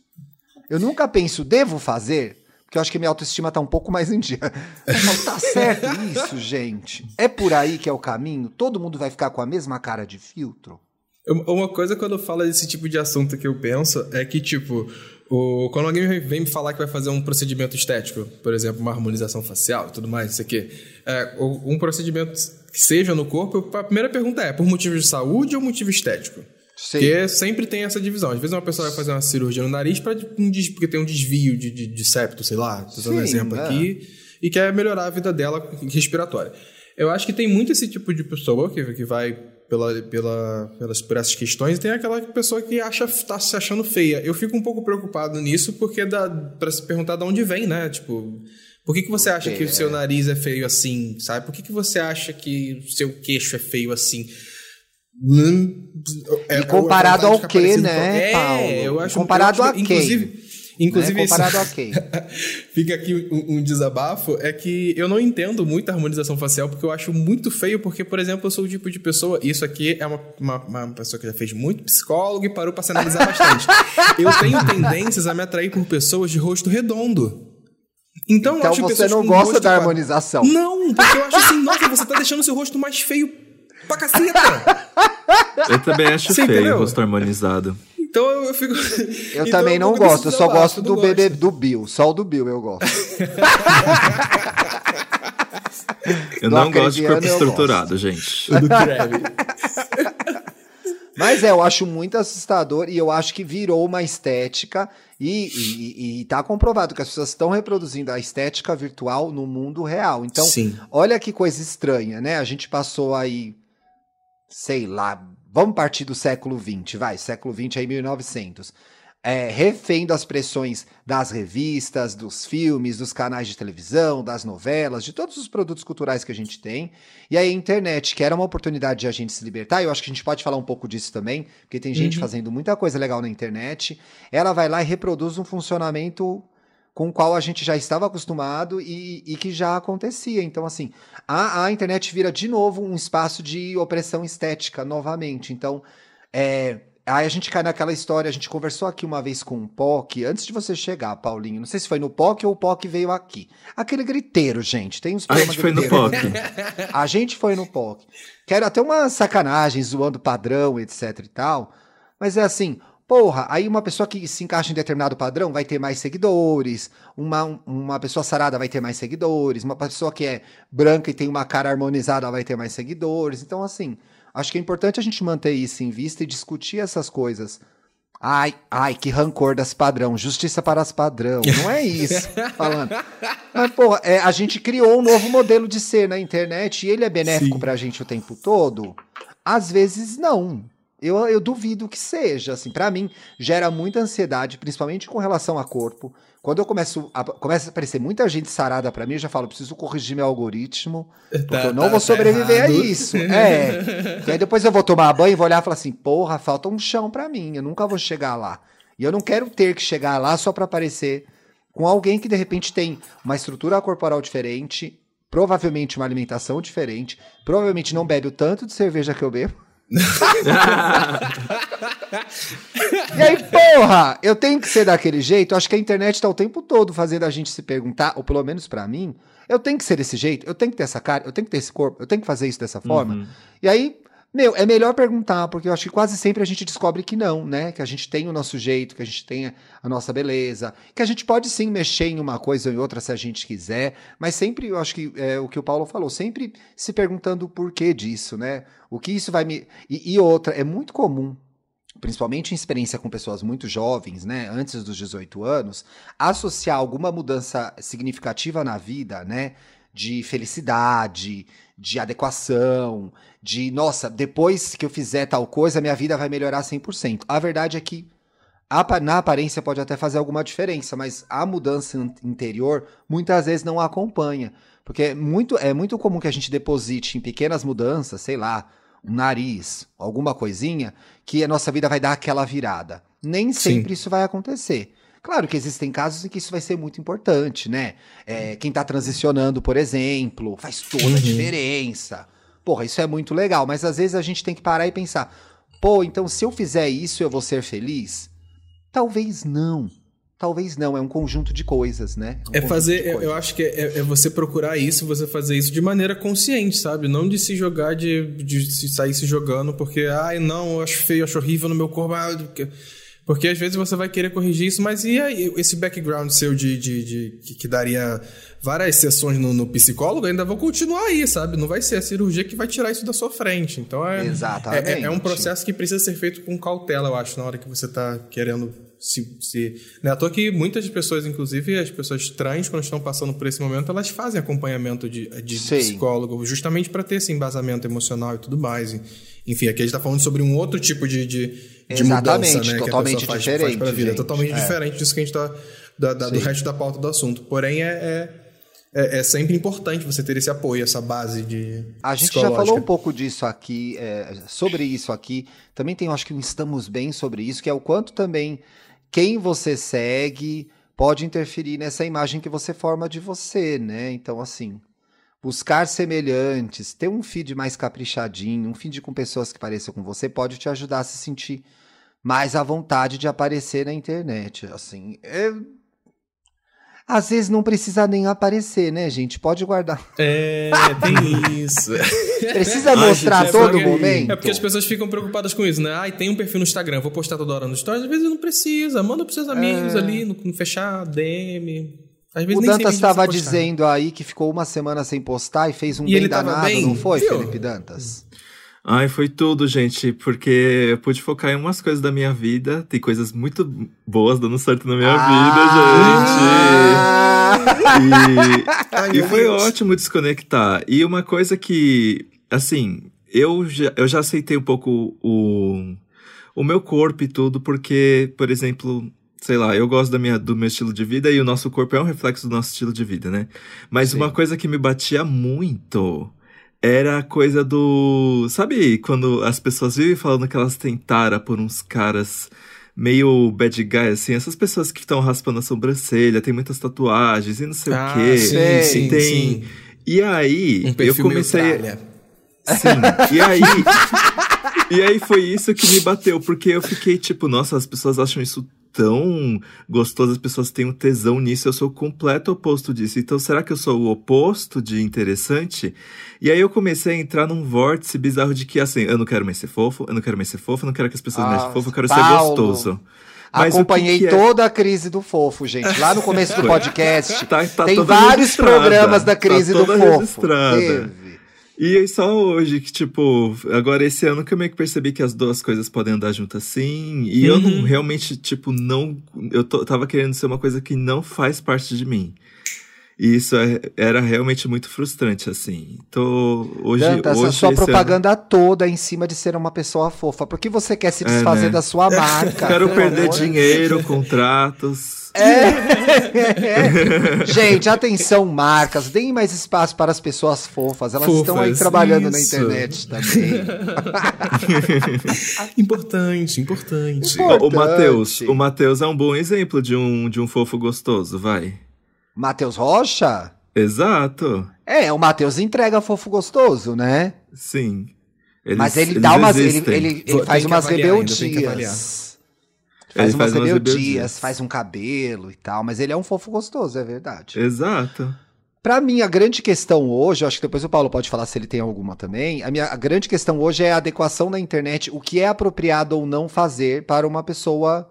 Eu nunca penso, devo fazer? Porque eu acho que minha autoestima tá um pouco mais em dia. Eu falo, tá certo isso, gente? É por aí que é o caminho? Todo mundo vai ficar com a mesma cara de filtro? Uma coisa quando fala desse tipo de assunto que eu penso é que, tipo, o, quando alguém vem me falar que vai fazer um procedimento estético, por exemplo, uma harmonização facial e tudo mais, isso aqui, é, um procedimento que seja no corpo, a primeira pergunta é por motivo de saúde ou motivo estético? Sim. Porque sempre tem essa divisão. Às vezes uma pessoa vai fazer uma cirurgia no nariz pra, porque tem um desvio de, de, de septo, sei lá, tô dando um exemplo é. aqui, e quer melhorar a vida dela respiratória. Eu acho que tem muito esse tipo de pessoa que, que vai pela, pela, pelas, por essas questões, e tem aquela pessoa que acha tá se achando feia. Eu fico um pouco preocupado nisso, porque dá para se perguntar de onde vem, né? Tipo, por que, que você acha que o seu nariz é feio assim, sabe? Por que, que você acha que o seu queixo é feio assim? É, e comparado ao que, né, é, Paulo? Eu acho, comparado eu acho, a quem? Inclusive, inclusive né? comparado isso, a quem? fica aqui um, um, desabafo, é que eu não entendo muito a harmonização facial, porque eu acho muito feio, porque, por exemplo, eu sou o tipo de pessoa, isso aqui é uma, uma, uma pessoa que já fez muito psicólogo e parou para se analisar bastante. eu tenho tendências a me atrair por pessoas de rosto redondo. Então, então você não gosta da harmonização. Não, porque eu acho assim, nossa, você tá deixando seu rosto mais feio pra caceta. Eu também acho Você feio o rosto harmonizado. Então eu fico. Eu então, também não gosto, eu só gosto do bebê do Bill. Só o do Bill eu gosto. eu do não gosto de corpo estruturado, gente. do. Mas é, eu acho muito assustador e eu acho que virou uma estética e, e, e tá comprovado que as pessoas estão reproduzindo a estética virtual no mundo real. Então, Sim. olha que coisa estranha, né? A gente passou aí sei lá, vamos partir do século XX, vai, século XX aí 1900. É, refém das pressões das revistas, dos filmes, dos canais de televisão, das novelas, de todos os produtos culturais que a gente tem. E aí a internet, que era uma oportunidade de a gente se libertar, eu acho que a gente pode falar um pouco disso também, porque tem gente uhum. fazendo muita coisa legal na internet. Ela vai lá e reproduz um funcionamento com o qual a gente já estava acostumado e, e que já acontecia. Então, assim, a, a, internet vira de novo um espaço de opressão estética novamente. Então, é, aí a gente cai naquela história, a gente conversou aqui uma vez com o POC, antes de você chegar, Paulinho, não sei se foi no POC ou o POC veio aqui. Aquele griteiro, gente, tem uns A gente foi no POC. a gente foi no POC. Quero até uma sacanagem, zoando padrão, etc e tal, mas é assim, Porra, aí uma pessoa que se encaixa em determinado padrão vai ter mais seguidores, uma, uma pessoa sarada vai ter mais seguidores, uma pessoa que é branca e tem uma cara harmonizada vai ter mais seguidores. Então, assim, acho que é importante a gente manter isso em vista e discutir essas coisas. Ai, ai, que rancor das padrão, justiça para as padrão. Não é isso, falando. Mas, porra, é, a gente criou um novo modelo de ser na internet e ele é benéfico Sim. pra gente o tempo todo? Às vezes não. Eu, eu duvido que seja, assim, para mim gera muita ansiedade, principalmente com relação a corpo. Quando eu começo a, começa a aparecer muita gente sarada para mim, eu já falo, preciso corrigir meu algoritmo, porque tá, eu não tá, vou sobreviver tá a isso. É. e aí depois eu vou tomar banho e vou olhar e falar assim, porra, falta um chão para mim, eu nunca vou chegar lá. E eu não quero ter que chegar lá só para aparecer com alguém que de repente tem uma estrutura corporal diferente, provavelmente uma alimentação diferente, provavelmente não bebe o tanto de cerveja que eu bebo. E aí, porra, eu tenho que ser daquele jeito? Acho que a internet tá o tempo todo fazendo a gente se perguntar, ou pelo menos para mim, eu tenho que ser desse jeito, eu tenho que ter essa cara, eu tenho que ter esse corpo, eu tenho que fazer isso dessa forma. Uhum. E aí, meu, é melhor perguntar, porque eu acho que quase sempre a gente descobre que não, né? Que a gente tem o nosso jeito, que a gente tem a nossa beleza, que a gente pode sim mexer em uma coisa ou em outra se a gente quiser, mas sempre, eu acho que é o que o Paulo falou, sempre se perguntando o porquê disso, né? O que isso vai me. E, e outra, é muito comum principalmente em experiência com pessoas muito jovens, né, antes dos 18 anos, associar alguma mudança significativa na vida, né, de felicidade, de adequação, de nossa, depois que eu fizer tal coisa, minha vida vai melhorar 100%. A verdade é que na aparência pode até fazer alguma diferença, mas a mudança interior muitas vezes não acompanha. Porque é muito, é muito comum que a gente deposite em pequenas mudanças, sei lá, um nariz, alguma coisinha, que a nossa vida vai dar aquela virada. Nem sempre Sim. isso vai acontecer. Claro que existem casos em que isso vai ser muito importante, né? É, quem tá transicionando, por exemplo, faz toda uhum. a diferença. Porra, isso é muito legal, mas às vezes a gente tem que parar e pensar: pô, então se eu fizer isso eu vou ser feliz? Talvez não. Talvez não, é um conjunto de coisas, né? Um é fazer, eu acho que é, é, você procurar isso, você fazer isso de maneira consciente, sabe? Não de se jogar, de, de sair se jogando, porque, ai, não, eu acho feio, eu acho horrível no meu corpo. Ah, porque às vezes você vai querer corrigir isso, mas e aí, esse background seu de, de, de que, que, daria várias sessões no, no, psicólogo, ainda vão continuar aí, sabe? Não vai ser a cirurgia que vai tirar isso da sua frente. Então é, Exatamente. é, é um processo que precisa ser feito com cautela, eu acho, na hora que você está querendo se, se né, à toa que muitas pessoas, inclusive as pessoas trans, quando estão passando por esse momento, elas fazem acompanhamento de, de psicólogo, justamente para ter esse embasamento emocional e tudo mais. Enfim, aqui a gente está falando sobre um outro tipo de, de, de mudança, né? Totalmente faz, diferente. Faz vida. Totalmente é. diferente disso que a gente está. Do resto da pauta do assunto. Porém, é, é é, sempre importante você ter esse apoio, essa base de. A gente já falou um pouco disso aqui, é, sobre isso aqui. Também tem, acho que um Estamos Bem sobre isso, que é o quanto também quem você segue pode interferir nessa imagem que você forma de você, né? Então, assim, buscar semelhantes, ter um feed mais caprichadinho, um feed com pessoas que pareçam com você, pode te ajudar a se sentir mais à vontade de aparecer na internet. Assim, é às vezes não precisa nem aparecer, né, gente? Pode guardar. É, tem isso. precisa mostrar a todo momento. É porque as pessoas ficam preocupadas com isso, né? Ai, tem um perfil no Instagram, vou postar toda hora no stories. Às vezes não precisa. Manda pros seus amigos é... ali, no, no fechar, DM. Às vezes o Dantas estava dizendo aí que ficou uma semana sem postar e fez um e bem danado, bem? não foi, Viu? Felipe Dantas? Ai, foi tudo, gente, porque eu pude focar em umas coisas da minha vida. Tem coisas muito boas dando certo na minha ah, vida, gente. E, Ai, e foi Deus. ótimo desconectar. E uma coisa que, assim, eu já, eu já aceitei um pouco o, o meu corpo e tudo, porque, por exemplo, sei lá, eu gosto da minha, do meu estilo de vida e o nosso corpo é um reflexo do nosso estilo de vida, né? Mas Sim. uma coisa que me batia muito era a coisa do. Sabe quando as pessoas vivem falando que elas tentaram por uns caras meio bad guy, assim, essas pessoas que estão raspando a sobrancelha, tem muitas tatuagens e não sei ah, o quê. Sim, sim, tem... sim. E aí, um eu comecei. Sim, e aí. e aí foi isso que me bateu, porque eu fiquei tipo, nossa, as pessoas acham isso tão gostoso, as pessoas têm um tesão nisso, eu sou o completo oposto disso. Então, será que eu sou o oposto de interessante? E aí eu comecei a entrar num vórtice bizarro de que, assim, eu não quero mais ser fofo, eu não quero mais ser fofo, eu não quero que as pessoas ah, mexam fofo, eu quero Paulo. ser gostoso. Mas Acompanhei que que é? toda a crise do fofo, gente. Lá no começo do podcast. tá, tá tem vários programas da crise tá do fofo. Registrada. E aí só hoje que, tipo, agora esse ano que eu meio que percebi que as duas coisas podem andar juntas assim. E uhum. eu não uhum. realmente, tipo, não. Eu tô, tava querendo ser uma coisa que não faz parte de mim. E isso é, era realmente muito frustrante, assim. Tô, hoje, Danta, hoje essa sua propaganda ano... toda em cima de ser uma pessoa fofa. Por que você quer se desfazer é, né? da sua marca? Quero perder dinheiro, contratos. É. Gente, atenção, marcas, deem mais espaço para as pessoas fofas. Elas fofas, estão aí trabalhando isso. na internet também. importante, importante, importante. O Matheus, o Matheus é um bom exemplo de um, de um fofo gostoso, vai. Matheus Rocha? Exato. É, o Matheus entrega fofo gostoso, né? Sim. Eles, Mas ele dá umas. Ele, ele, ele faz umas rebeldias. Faz umas faz rebeldias, faz um cabelo e tal, mas ele é um fofo gostoso, é verdade. Exato. Pra mim, a grande questão hoje, acho que depois o Paulo pode falar se ele tem alguma também. A minha a grande questão hoje é a adequação na internet, o que é apropriado ou não fazer para uma pessoa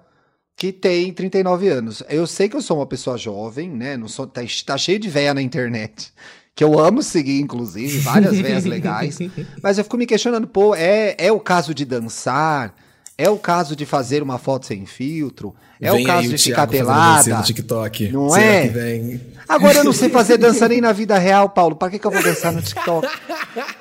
que tem 39 anos. Eu sei que eu sou uma pessoa jovem, né? Não sou, tá, tá cheio de véia na internet. Que eu amo seguir, inclusive, várias véias legais. Mas eu fico me questionando, pô, é, é o caso de dançar? É o caso de fazer uma foto sem filtro. É vem o caso de ficar pelada. No TikTok. Não Será é? Agora eu não sei fazer dança nem na vida real, Paulo. Para que, que eu vou dançar no TikTok?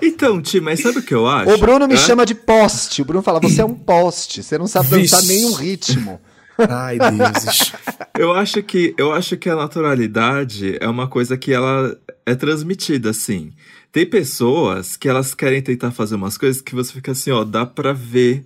Então, Ti, mas sabe o que eu acho? O Bruno me chama de poste. O Bruno fala: você é um poste. Você não sabe Vixe. dançar nem um ritmo. Ai, Deus. eu acho que eu acho que a naturalidade é uma coisa que ela é transmitida assim. Tem pessoas que elas querem tentar fazer umas coisas que você fica assim, ó, dá pra ver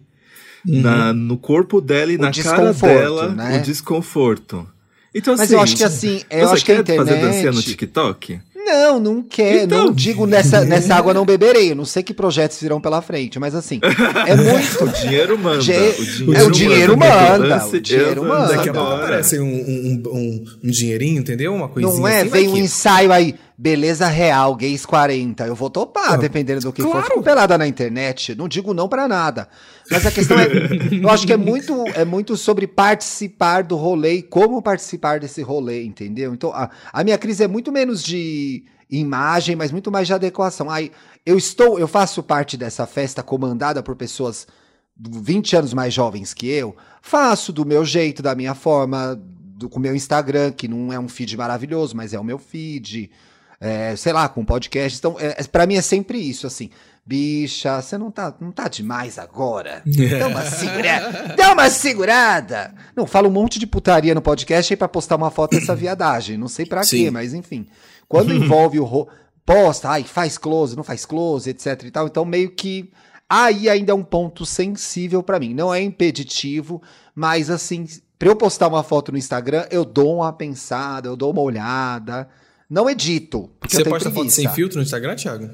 uhum. na, no corpo dela e o na cara dela né? o desconforto. Então, Mas assim, eu acho que assim, eu acho que a internet... fazer dancinha no TikTok? Não, não quer. Então... Não digo nessa, nessa água não beberei. Eu não sei que projetos virão pela frente, mas assim, é muito. o dinheiro manda. Ge... O dinheiro, é, o dinheiro manda. manda. O dinheiro manda. Daqui a pouco aparece um, um, um, um, dinheirinho, entendeu? Uma coisinha Não é? Assim, Vem um ensaio aí. Beleza real, gays 40. Eu vou topar, dependendo do que claro. for. Fico pelada na internet. Não digo não para nada. Mas a questão é. eu acho que é muito, é muito sobre participar do rolê e como participar desse rolê, entendeu? Então, a, a minha crise é muito menos de imagem, mas muito mais de adequação. Aí, eu estou, eu faço parte dessa festa comandada por pessoas 20 anos mais jovens que eu, faço do meu jeito, da minha forma, do, com o meu Instagram, que não é um feed maravilhoso, mas é o meu feed, é, sei lá, com podcast. Então, é, é para mim é sempre isso, assim. Bicha, você não tá, não tá demais agora? Dá uma segurada. Dá uma segurada. Não, fala um monte de putaria no podcast aí pra postar uma foto dessa viadagem. Não sei pra Sim. quê, mas enfim. Quando envolve o ro... posta, ai, faz close, não faz close, etc e tal. Então meio que aí ainda é um ponto sensível para mim. Não é impeditivo, mas assim, para eu postar uma foto no Instagram, eu dou uma pensada, eu dou uma olhada. Não edito. Você posta preguiça. foto sem filtro no Instagram, Thiago?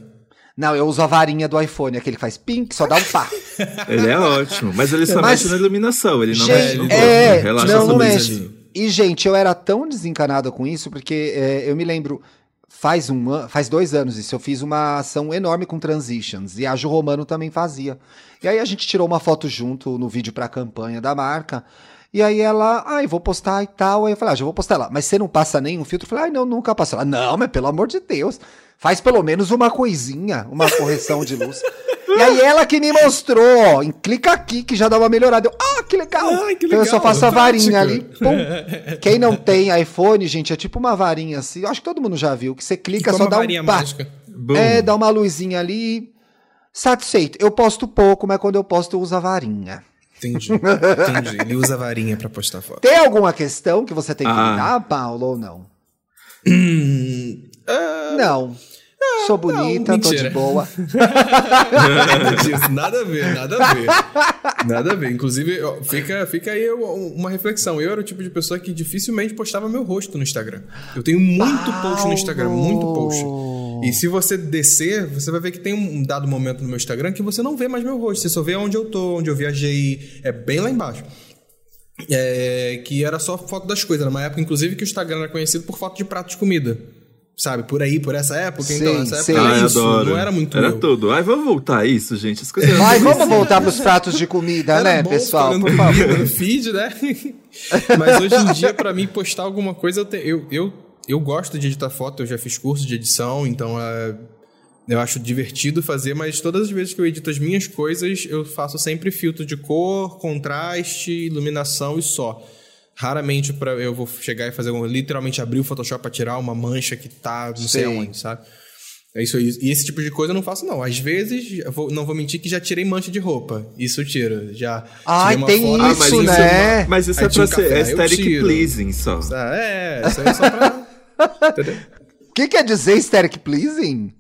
Não, eu uso a varinha do iPhone, aquele que faz pink, só dá um pá. ele é ótimo, mas ele só mas, mexe na iluminação, ele não gente, mexe no é, né? Relaxa não, não mexe. E, gente, eu era tão desencanado com isso, porque é, eu me lembro, Faz, um, faz dois anos isso, eu fiz uma ação enorme com transitions e a Ju Romano também fazia. E aí a gente tirou uma foto junto no vídeo para a campanha da marca. E aí ela, ai, vou postar e tal. Aí eu falei, ah, já vou postar lá. Mas você não passa nenhum filtro? Eu falei, ai, não, nunca passo. Ela, não, mas pelo amor de Deus, faz pelo menos uma coisinha, uma correção de luz. E aí ela que me mostrou, ó, clica aqui que já dá uma melhorada. Eu, ah, que legal. Ai, que legal então eu só faço a varinha ali. Pum. Quem não tem iPhone, gente, é tipo uma varinha assim. Eu acho que todo mundo já viu, que você clica, só dá um pá. É, dá uma luzinha ali. Satisfeito. Eu posto pouco, mas quando eu posto eu uso a varinha. Entendi. Entendi. Ele usa varinha pra postar foto. Tem alguma questão que você tem que ah. lidar, Paulo, ou não? Hum, uh... Não. Sou bonita, não, tô de boa. nada disso, nada a ver, nada a ver. Nada a ver. Inclusive, fica, fica aí uma reflexão. Eu era o tipo de pessoa que dificilmente postava meu rosto no Instagram. Eu tenho muito post no Instagram, muito post. E se você descer, você vai ver que tem um dado momento no meu Instagram que você não vê mais meu rosto. Você só vê onde eu tô, onde eu viajei. É bem lá embaixo. É, que era só foto das coisas. Numa época, inclusive, que o Instagram era conhecido por foto de prato de comida sabe, por aí, por essa época. Sim, então, essa época era isso, adoro. não era muito Era meu. tudo. Ai, vamos voltar a isso, gente. As coisas Ai, vamos voltar pros pratos de comida, era né, pessoal? Por favor. No feed, né? Mas hoje em dia, para mim, postar alguma coisa, eu, te, eu, eu, eu gosto de editar foto, eu já fiz curso de edição, então é, eu acho divertido fazer, mas todas as vezes que eu edito as minhas coisas, eu faço sempre filtro de cor, contraste, iluminação e só. Raramente pra, eu vou chegar e fazer literalmente abrir o Photoshop para tirar uma mancha que tá não Sim. sei aonde, sabe? É isso aí. E esse tipo de coisa eu não faço, não. Às vezes, vou, não vou mentir que já tirei mancha de roupa. Isso eu tiro. Já Ai, tem foto. isso, ah, mas né? Isso, mas isso é pra um ser aesthetic pleasing só. É, isso aí é só pra... O que quer dizer aesthetic pleasing?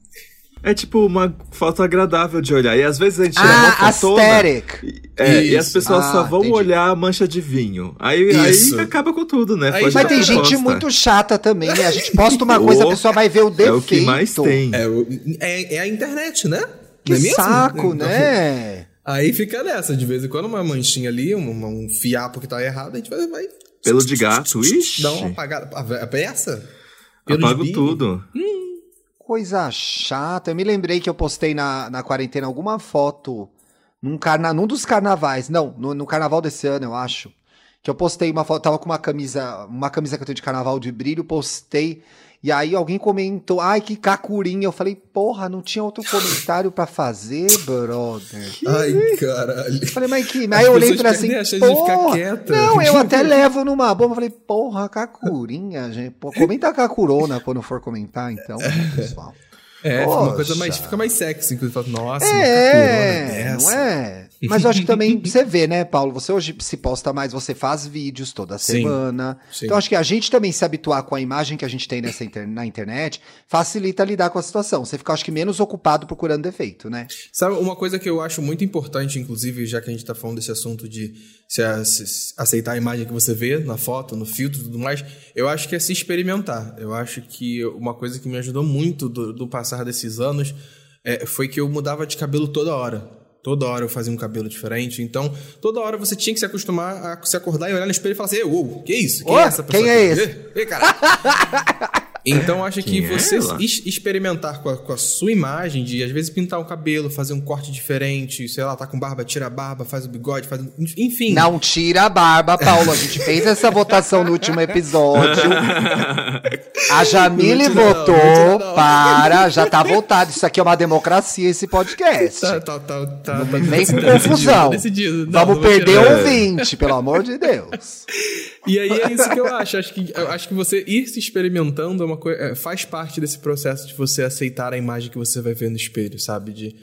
É tipo uma foto agradável de olhar. E às vezes a gente tira ah, uma fotona. Aesthetic. É, e as pessoas ah, só vão entendi. olhar a mancha de vinho. Aí, aí acaba com tudo, né? Aí, mas tem gente posta. muito chata também, né? A gente posta uma coisa, a pessoa vai ver o defeito. É o que mais tem. É, é, é a internet, né? Que é saco, então, né? Aí fica nessa, de vez em quando uma manchinha ali, um, um fiapo que tá errado, a gente vai... vai Pelo de gato, ixi. Dá uma apagada. A peça? Apago tudo. Hum coisa chata. Eu me lembrei que eu postei na, na quarentena alguma foto num, carna, num dos carnavais. Não, no, no carnaval desse ano, eu acho. Que eu postei uma foto, tava com uma camisa, uma camisa que eu tenho de carnaval de brilho, postei. E aí alguém comentou, ai, que cacurinha. Eu falei, porra, não tinha outro comentário para fazer, brother. Ai, caralho. Eu falei, mas que. Aí eu olhei pra assim, porra. Não, eu até levo numa bomba. Falei, porra, cacurinha, gente. Pô, comenta cacurona quando for comentar, então, pessoal. É, uma coisa mais, fica mais sexy, inclusive. Nossa, é, não é? Mas eu acho que também você vê, né, Paulo? Você hoje se posta mais, você faz vídeos toda Sim, semana. sim. Então acho que a gente também se habituar com a imagem que a gente tem nessa inter- na internet facilita lidar com a situação. Você fica, acho que, menos ocupado procurando defeito, né? Sabe, uma coisa que eu acho muito importante, inclusive, já que a gente tá falando desse assunto de se aceitar a imagem que você vê na foto, no filtro e tudo mais, eu acho que é se experimentar. Eu acho que uma coisa que me ajudou muito do, do passar desses anos é, foi que eu mudava de cabelo toda hora. Toda hora eu fazia um cabelo diferente. Então, toda hora você tinha que se acostumar a se acordar e olhar no espelho e falar assim: Uou, que isso? Quem Ô, é essa pessoa? quem é esse? Ei, caralho. Então, acho que é você ela? experimentar com a, com a sua imagem, de às vezes pintar o cabelo, fazer um corte diferente, sei lá, tá com barba, tira a barba, faz o bigode, faz. Enfim. Não tira a barba, Paulo. A gente fez essa votação no último episódio. A Jamile Não tira não, votou não não. para. Já tá votado. Isso aqui é uma democracia, esse podcast. Tá, tá, tá, tá, Não tá com decidido, confusão. decidido. Não, Vamos perder um ouvinte, pelo amor de Deus. E aí é isso que eu acho. Acho que, eu acho que você ir se experimentando é uma coisa, faz parte desse processo de você aceitar a imagem que você vai ver no espelho, sabe? De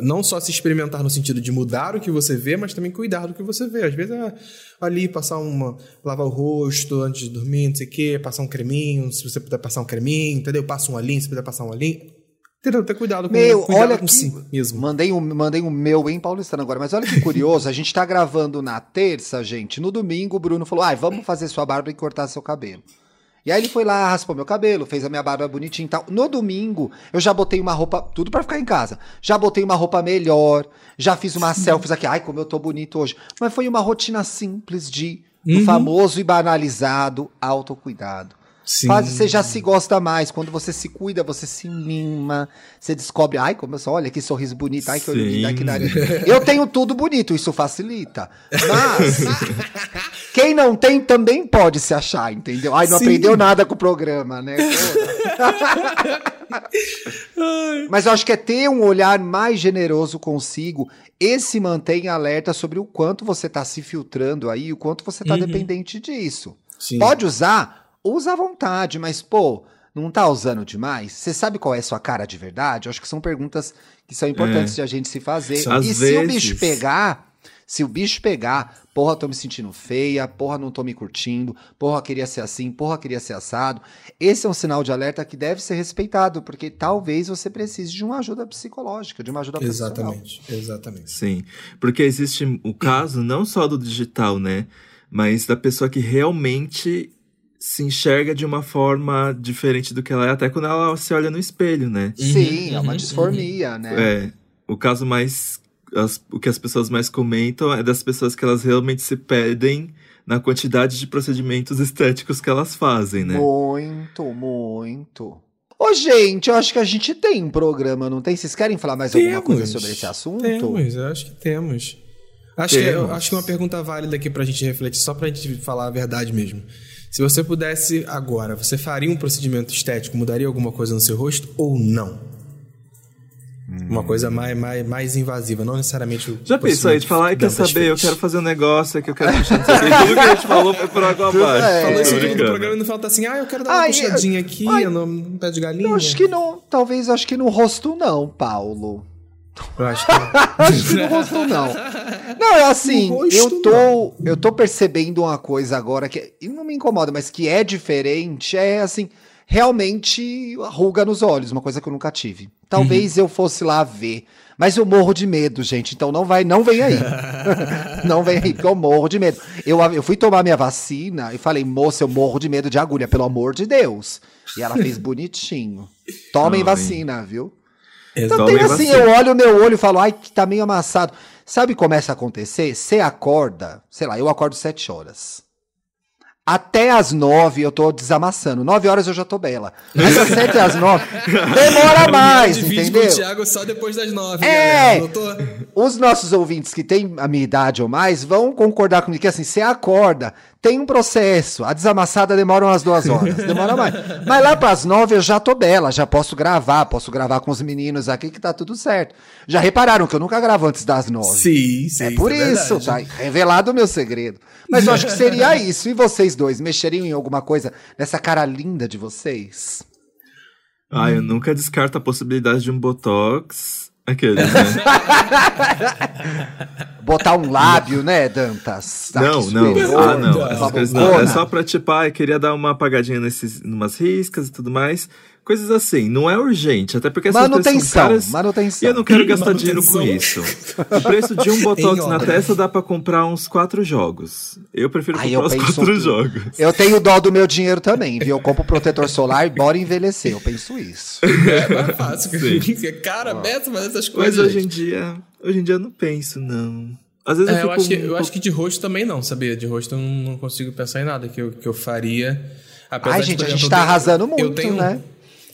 não só se experimentar no sentido de mudar o que você vê, mas também cuidar do que você vê. Às vezes é ali passar uma. lavar o rosto antes de dormir, não sei o quê, passar um creminho, se você puder passar um creminho, entendeu? Passa um olhinho, se puder passar um olhinho. Entendeu? Ter cuidado com, Meu, cuidado olha com que. si mesmo. Mandei um, mandei um meu em paulistano agora, mas olha que curioso. A gente tá gravando na terça, gente. No domingo, o Bruno falou: ai, vamos fazer sua barba e cortar seu cabelo. E aí ele foi lá, raspou meu cabelo, fez a minha barba bonitinha e tal. No domingo, eu já botei uma roupa, tudo pra ficar em casa. Já botei uma roupa melhor, já fiz umas selfies aqui. Ai, como eu tô bonito hoje. Mas foi uma rotina simples de Uhum. famoso e banalizado autocuidado. Sim. Faz, você já se gosta mais. Quando você se cuida, você se mima. Você descobre, ai, como eu sou, olha que sorriso bonito, ai, que olho lindo, ai, que nariz. Eu tenho tudo bonito, isso facilita. Mas quem não tem também pode se achar, entendeu? Ai, não Sim. aprendeu nada com o programa, né? Mas eu acho que é ter um olhar mais generoso consigo e se mantém alerta sobre o quanto você tá se filtrando aí, o quanto você tá Uhum. dependente disso. Sim. Pode usar? Usa à vontade, mas, pô, não tá usando demais? Você sabe qual é a sua cara de verdade? Eu acho que são perguntas que são importantes de a gente se fazer. Às e se o vezes- bicho pegar, se o bicho pegar, porra, tô me sentindo feia, porra, não tô me curtindo, porra, queria ser assim, porra, queria ser assado. Esse é um sinal de alerta que deve ser respeitado, porque talvez você precise de uma ajuda psicológica, de uma ajuda profissional. Exatamente, exatamente. Sim, porque existe o caso não só do digital, né? Mas da pessoa que realmente se enxerga de uma forma diferente do que ela é, até quando ela se olha no espelho, né? Sim, é Uhum, uma uhum, disformia, né? É, o caso mais. As- o que as pessoas mais comentam é das pessoas que elas realmente se perdem na quantidade de procedimentos estéticos que elas fazem, né? Muito, muito. Ô, gente, eu acho que a gente tem um programa, não tem? Vocês querem falar mais alguma coisa Temos. sobre esse assunto? Temos, eu acho que temos. Acho que, eu Temos. acho que uma pergunta válida aqui pra gente refletir, só pra gente falar a verdade mesmo. Se você pudesse agora, você faria um procedimento estético, mudaria alguma coisa no seu rosto ou não? Uma coisa mais, mais, mais invasiva, não necessariamente o Já pensou aí de falar, ai, quer saber, eu das quero fazer um negócio, que eu quero puxar não sei. Tudo que a gente falou foi por água abaixo. É. Falou isso no programa e no final tá assim, ah, eu quero dar uma Ai, puxadinha aqui ai, no, pé de galinha. Eu acho que não, talvez, acho que no rosto não, Paulo. Eu acho que Acho que no rosto não. Não, é assim, rosto, eu tô, eu tô percebendo uma coisa agora que e não me incomoda, mas que é diferente, é assim, realmente ruga nos olhos, uma coisa que eu nunca tive. Talvez eu fosse lá ver, mas eu morro de medo, gente, então não vai, não vem aí. não vem aí, porque eu morro de medo. Eu, eu fui tomar minha vacina e falei, moça, eu morro de medo de agulha, pelo amor de Deus. E ela fez bonitinho. Tomem vacina, viu? Então tem assim, eu olho o meu olho e falo, ai, que tá meio amassado. Sabe o que começa a acontecer? Você acorda, sei lá, eu acordo sete horas. Até as nove eu tô desamassando. Nove horas eu já tô bela. Mas das sete às nove demora mais, de vídeo com entendeu? o Thiago só depois das nove, É. galera. Notou? Os nossos ouvintes que têm a minha idade ou mais vão concordar comigo que assim, você acorda, tem um processo, a desamassada demora umas duas horas, demora mais. Mas lá pras nove eu já tô bela, já posso gravar, posso gravar com os meninos aqui que tá tudo certo. Já repararam que eu nunca gravo antes das nove? Sim, sim. É por isso, tá revelado o meu segredo. Mas eu acho que seria isso. E vocês dois, mexeriam em alguma coisa nessa cara linda de vocês? Ah, eu nunca descarto a possibilidade de um botox. Aquele, né? Botar um lábio, né, Dantas? Não, Aqui, não. superior, Ah, não. uma Essas coisas não. É só pra, tipo, ah, eu queria dar uma apagadinha nesses, numas riscas e tudo mais. Coisas assim. Não é urgente. Até porque essas coisas são Manutenção, caras. E manutenção. eu não quero gastar dinheiro com Manutenção. isso. O preço de um Botox na testa dá pra comprar uns quatro jogos. Eu prefiro Aí comprar eu os quatro tudo. jogos. Eu tenho dó do meu dinheiro também, viu? Eu compro protetor solar e bora envelhecer. Eu penso isso. É mais fácil. Sim. Cara, Beto, mas essas Mas coisas. hoje em dia. Hoje em dia eu não penso, não. Às vezes É, eu eu, fico. acho que, um eu acho que de rosto também não, sabia? De rosto eu não, não consigo pensar em nada que eu, que eu faria. Apesar Ai, de, gente, por a exemplo, gente eu tá tenho- arrasando eu muito, tenho- né?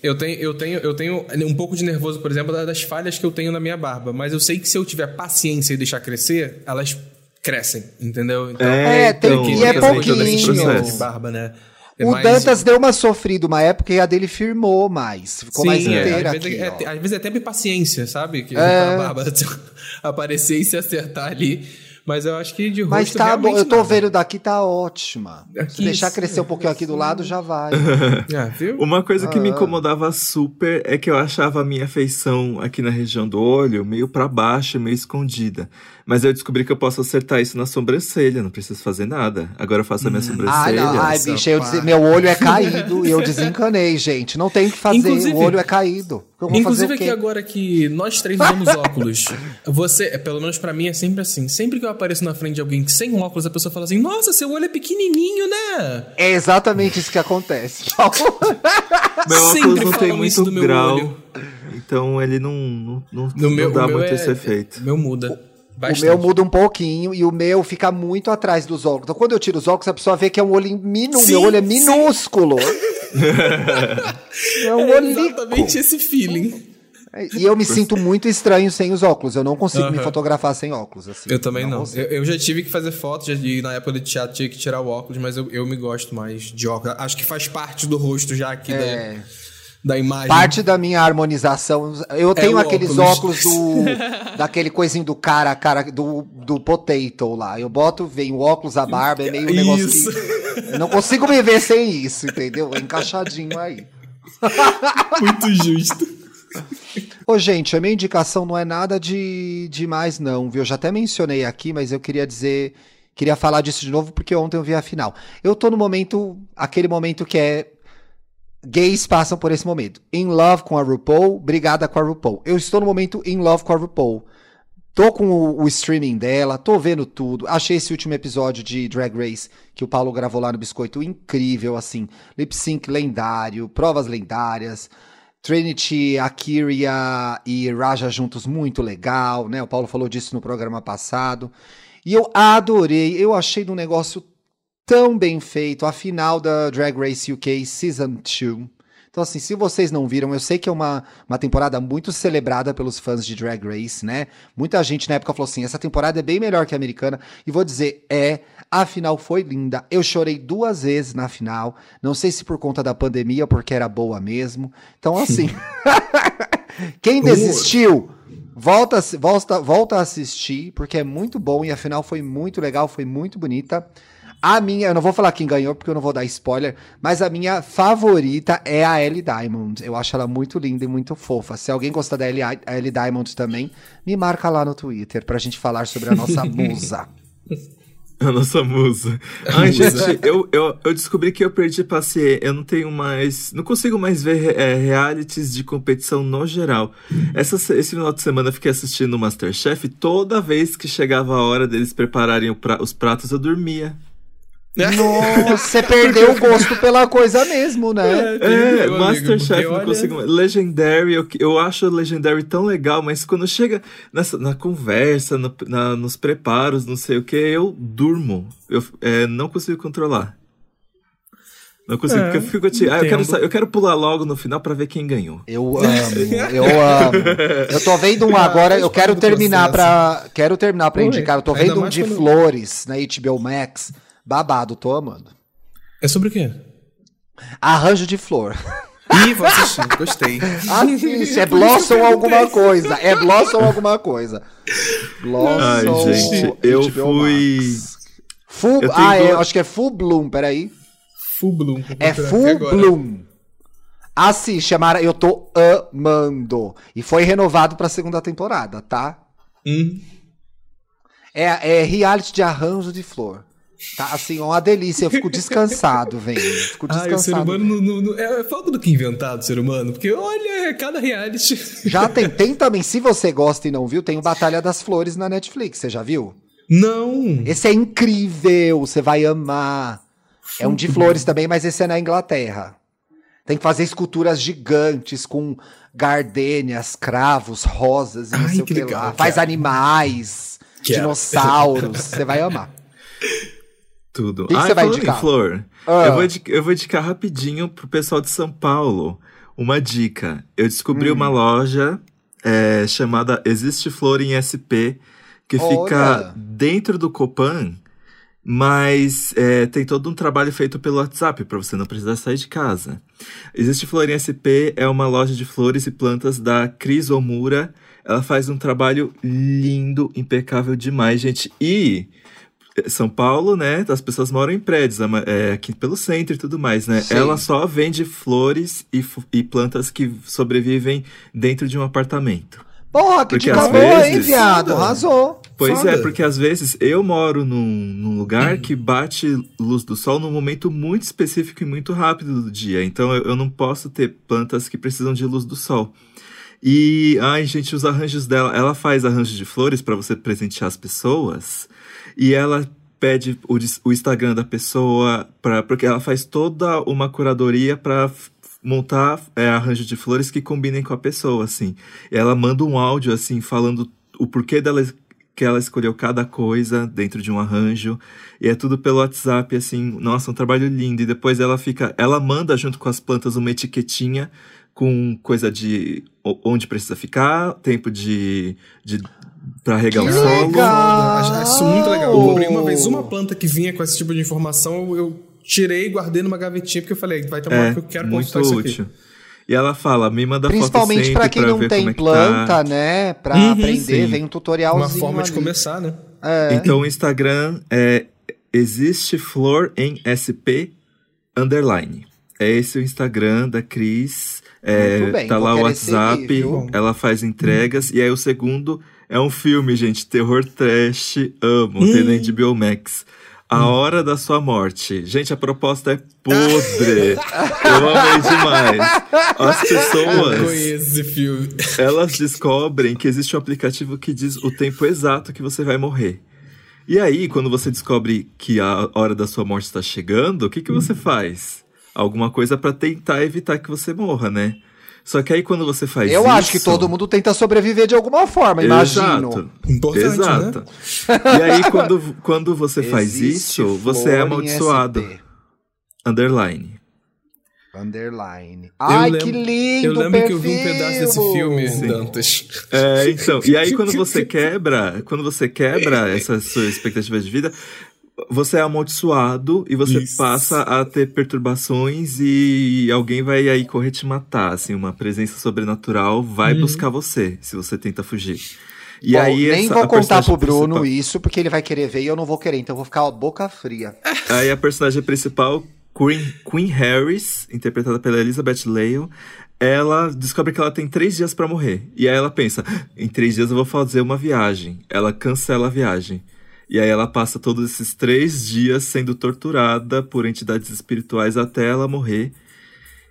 Eu tenho, eu, tenho, eu tenho um pouco de nervoso, por exemplo, da- das falhas que eu tenho na minha barba. Mas eu sei que se eu tiver paciência e deixar crescer, elas crescem, entendeu? Então, É, tem então, que- e é pouquinho. de barba, né? É O mais- Dantas deu uma sofrida uma época e a dele firmou mais. Ficou mais Sim, é. inteira às, aqui. vezes é, ó. às vezes é tempo e paciência, sabe? Que É. a barba aparecer e se acertar ali. Mas eu acho que de rosto Mas tá bom, eu tô nada. vendo daqui, tá ótima. Se Aqui, deixar sim, crescer um pouquinho aqui do lado, já vai. Ah, viu? Uma coisa que me Ah. incomodava super é que eu achava a minha feição aqui na região do olho meio pra baixo, meio escondida. Mas eu descobri que eu posso acertar isso na sobrancelha, não preciso fazer nada. Agora eu faço a minha Ai, sobrancelha. não, ai, essa bicho, eu meu olho é caído e eu desencanei, gente. Não tem o que fazer, Inclusive- o olho é caído. Eu vou Inclusive fazer o aqui agora que nós três usamos óculos, você, é, pelo menos pra mim é sempre assim, sempre que eu apareço na frente de alguém sem óculos, a pessoa fala assim, nossa, seu olho é pequenininho, né? É exatamente isso que acontece. Meu óculos Sempre não tem muito do meu grau, olho. então ele não, não, não, não meu, dá muito é, esse efeito. O meu muda. O Bastante. meu muda um pouquinho e o meu fica muito atrás dos óculos. Então, quando eu tiro os óculos, a pessoa vê que é um olho minúsculo. Meu olho é minúsculo. é um É olho exatamente esse feeling. E eu me sinto muito estranho sem os óculos. Eu não consigo me Aham. fotografar sem óculos. Assim. Eu também não. consigo. Eu, eu já tive que fazer fotos e na época do teatro tinha que tirar o óculos, mas eu, eu me gosto mais de óculos. Acho que faz parte do rosto já aqui É. da, da imagem. Parte da minha harmonização. Eu tenho o aqueles óculos. óculos do. daquele coisinho do cara, cara, do, do potato lá. Eu boto, vem o óculos, a barba, é meio um negócio Isso. que. Eu não consigo me ver sem isso, entendeu? É encaixadinho aí. Muito justo. Ô, gente, a minha indicação não é nada de demais, não, viu? Eu já até mencionei aqui, mas eu queria dizer. Queria falar disso de novo porque ontem eu vi a final. Eu tô no momento. Aquele momento que é. Gays passam por esse momento. In love com a RuPaul, brigada com a RuPaul. Eu estou no momento in love com a RuPaul. Tô com o, o streaming dela, tô vendo tudo. Achei esse último episódio de Drag Race que o Paulo gravou lá no Biscoito incrível, assim. Lip sync lendário, provas lendárias. Trinity, Akiria e Raja juntos, muito legal, né? O Paulo falou disso no programa passado. E eu adorei, eu achei de um negócio tão bem feito, a final da Drag Race UK Season 2. Então, assim, se vocês não viram, eu sei que é uma, uma temporada muito celebrada pelos fãs de Drag Race, né? Muita gente na época falou assim: essa temporada é bem melhor que a americana. E vou dizer, é. A final foi linda. Eu chorei duas vezes na final. Não sei se por conta da pandemia ou porque era boa mesmo. Então, assim. Quem desistiu, volta, a- volta, volta a assistir, porque é muito bom e a final foi muito legal, foi muito bonita. A minha, eu não vou falar quem ganhou porque eu não vou dar spoiler, mas a minha favorita é a Ellie Diamond. Eu acho ela muito linda e muito fofa. Se alguém gostar da Ellie, Ellie Diamond também, me marca lá no Twitter pra gente falar sobre a nossa musa. A nossa musa. Ai, gente, eu, eu, eu descobri que eu perdi paciência. Eu não tenho mais. Não consigo mais ver é, realities de competição no geral. Essa, esse final de semana eu fiquei assistindo o Masterchef e toda vez que chegava a hora deles prepararem pra- os pratos, eu dormia. Nossa, você perdeu o gosto pela coisa mesmo, né? É, amigo, Masterchef, não olha- consigo mais. Legendary, eu, eu acho o Legendary tão legal, mas quando chega nessa, na conversa, no- na- nos preparos, não sei o que, eu durmo. Eu é, não consigo controlar. Não consigo, É, porque eu fico tipo, ah, eu quero, eu quero pular logo no final pra ver quem ganhou. Eu amo, eu amo. Eu tô vendo um agora, faz eu quero terminar pra. Quero terminar pra Oi, indicar. Eu tô vendo um de flores na HBO Max. Babado, tô amando. É sobre o quê? Arranjo de flor. Ih, vou assistir, gostei. Assiste, é Blossom alguma coisa. É Blossom alguma coisa. Blossom. Ai, gente, eu HBO fui- Max. Full, Eu ah, é, acho que é Full Bloom, peraí. Full Bloom. É Full. Bloom. Assiste, Amara, eu tô amando. E foi renovado pra segunda temporada, tá? Hum. É, é reality de arranjo de flor. Tá, assim, uma delícia. Eu fico descansado, vendo. Fico descansado. O ser humano não, não, não, é, é falta do que inventar do ser humano, porque olha, é cada reality. Já tem, tem também, se você gosta e não viu, tem o Batalha das Flores na Netflix, você já viu? Não. Esse é incrível, você vai amar. É um de flores também, mas esse é na Inglaterra. Tem que fazer esculturas gigantes com gardênias, cravos, rosas e não Ai, sei o que que legal, lá. Faz animais, Quero. dinossauros, você vai amar. Tudo. que ah, você vai indicar? flor, Ah. eu, vou indicar, eu vou indicar rapidinho pro pessoal de São Paulo uma dica. Eu Hum. descobri uma loja é, chamada Existe Flor em SP, que Olha. fica dentro do Copan, mas é, tem todo um trabalho feito pelo WhatsApp, para você não precisar sair de casa. Existe Flor em SP é uma loja de flores e plantas da Cris Omura. Ela faz um trabalho lindo, impecável demais, gente. E são Paulo, né? As pessoas moram em prédios, ama- é, aqui pelo centro e tudo mais, né? Sim. Ela só vende flores e, e plantas que sobrevivem dentro de um apartamento. Porra, que Porque às boa, hein, vezes- viado? Arrasou. Pois Foda. é, porque às vezes eu moro num, num lugar que bate luz do sol num momento muito específico e muito rápido do dia. Então eu, eu não posso ter plantas que precisam de luz do sol. E, ai, gente, os arranjos dela. Ela faz arranjos de flores para você presentear as pessoas. E ela pede o, o Instagram da pessoa, pra, porque ela faz toda uma curadoria para montar é, arranjos de flores que combinem com a pessoa, assim. E ela manda um áudio, assim, falando o porquê dela que ela escolheu cada coisa dentro de um arranjo. E é tudo pelo WhatsApp, assim, nossa, um trabalho lindo. E depois ela fica. Ela manda junto com as plantas uma etiquetinha com coisa de onde precisa ficar, tempo de. de para regar Que o solo. legal! Isso muito legal. Eu comprei uma vez uma planta que vinha com esse tipo de informação, eu, tirei e guardei numa gavetinha, porque eu falei, vai ter uma hora É, que eu quero muito isso aqui. útil. E ela fala, me manda foto Principalmente pra quem pra não ver tem como é que planta, tá. né? Pra Uhum, aprender, sim. vem um tutorialzinho Uma forma de ali. começar, né? É. Então o Instagram é existe flor em SP underline. É esse o Instagram da Cris. É, Muito bem, tá lá o seguir, WhatsApp, viu? ela faz entregas. E aí o segundo é um filme, gente, terror trash, amo, tem na HBO Max. A Hora da Sua Morte. Gente, a proposta é podre. Eu amei demais. As Eu pessoas conheço esse filme. elas descobrem que existe um aplicativo que diz o tempo exato que você vai morrer. E aí, quando você descobre que a hora da sua morte está chegando, o que, que você faz? Alguma coisa para tentar evitar que você morra, né? Só que aí quando você faz Eu isso... acho que todo mundo tenta sobreviver de alguma forma, imagino. Exato. Importante, Exato. né? E aí, quando, quando você faz Existe isso, você é amaldiçoado. Underline. Underline. Ai, lembro- que lindo! Eu lembro que eu vi um perfil! pedaço desse filme, Sim. Dantas. É, então. E aí, quando você quebra, quando você quebra essa sua expectativa de vida, você é amaldiçoado e você Isso. passa a ter perturbações e alguém vai aí correr te matar, assim, uma presença sobrenatural vai Uhum. buscar você, se você tenta fugir. E Bom, aí nem essa- vou a contar pro Bruno principal- isso, porque ele vai querer ver e eu não vou querer, então eu vou ficar ó, boca fria. Aí a personagem principal, Queen, Queen Harris, interpretada pela Elizabeth Lale, ela descobre que ela tem três dias pra morrer. E aí ela pensa, em três dias eu vou fazer uma viagem. Ela cancela a viagem. E aí ela passa todos esses três dias sendo torturada por entidades espirituais até ela morrer.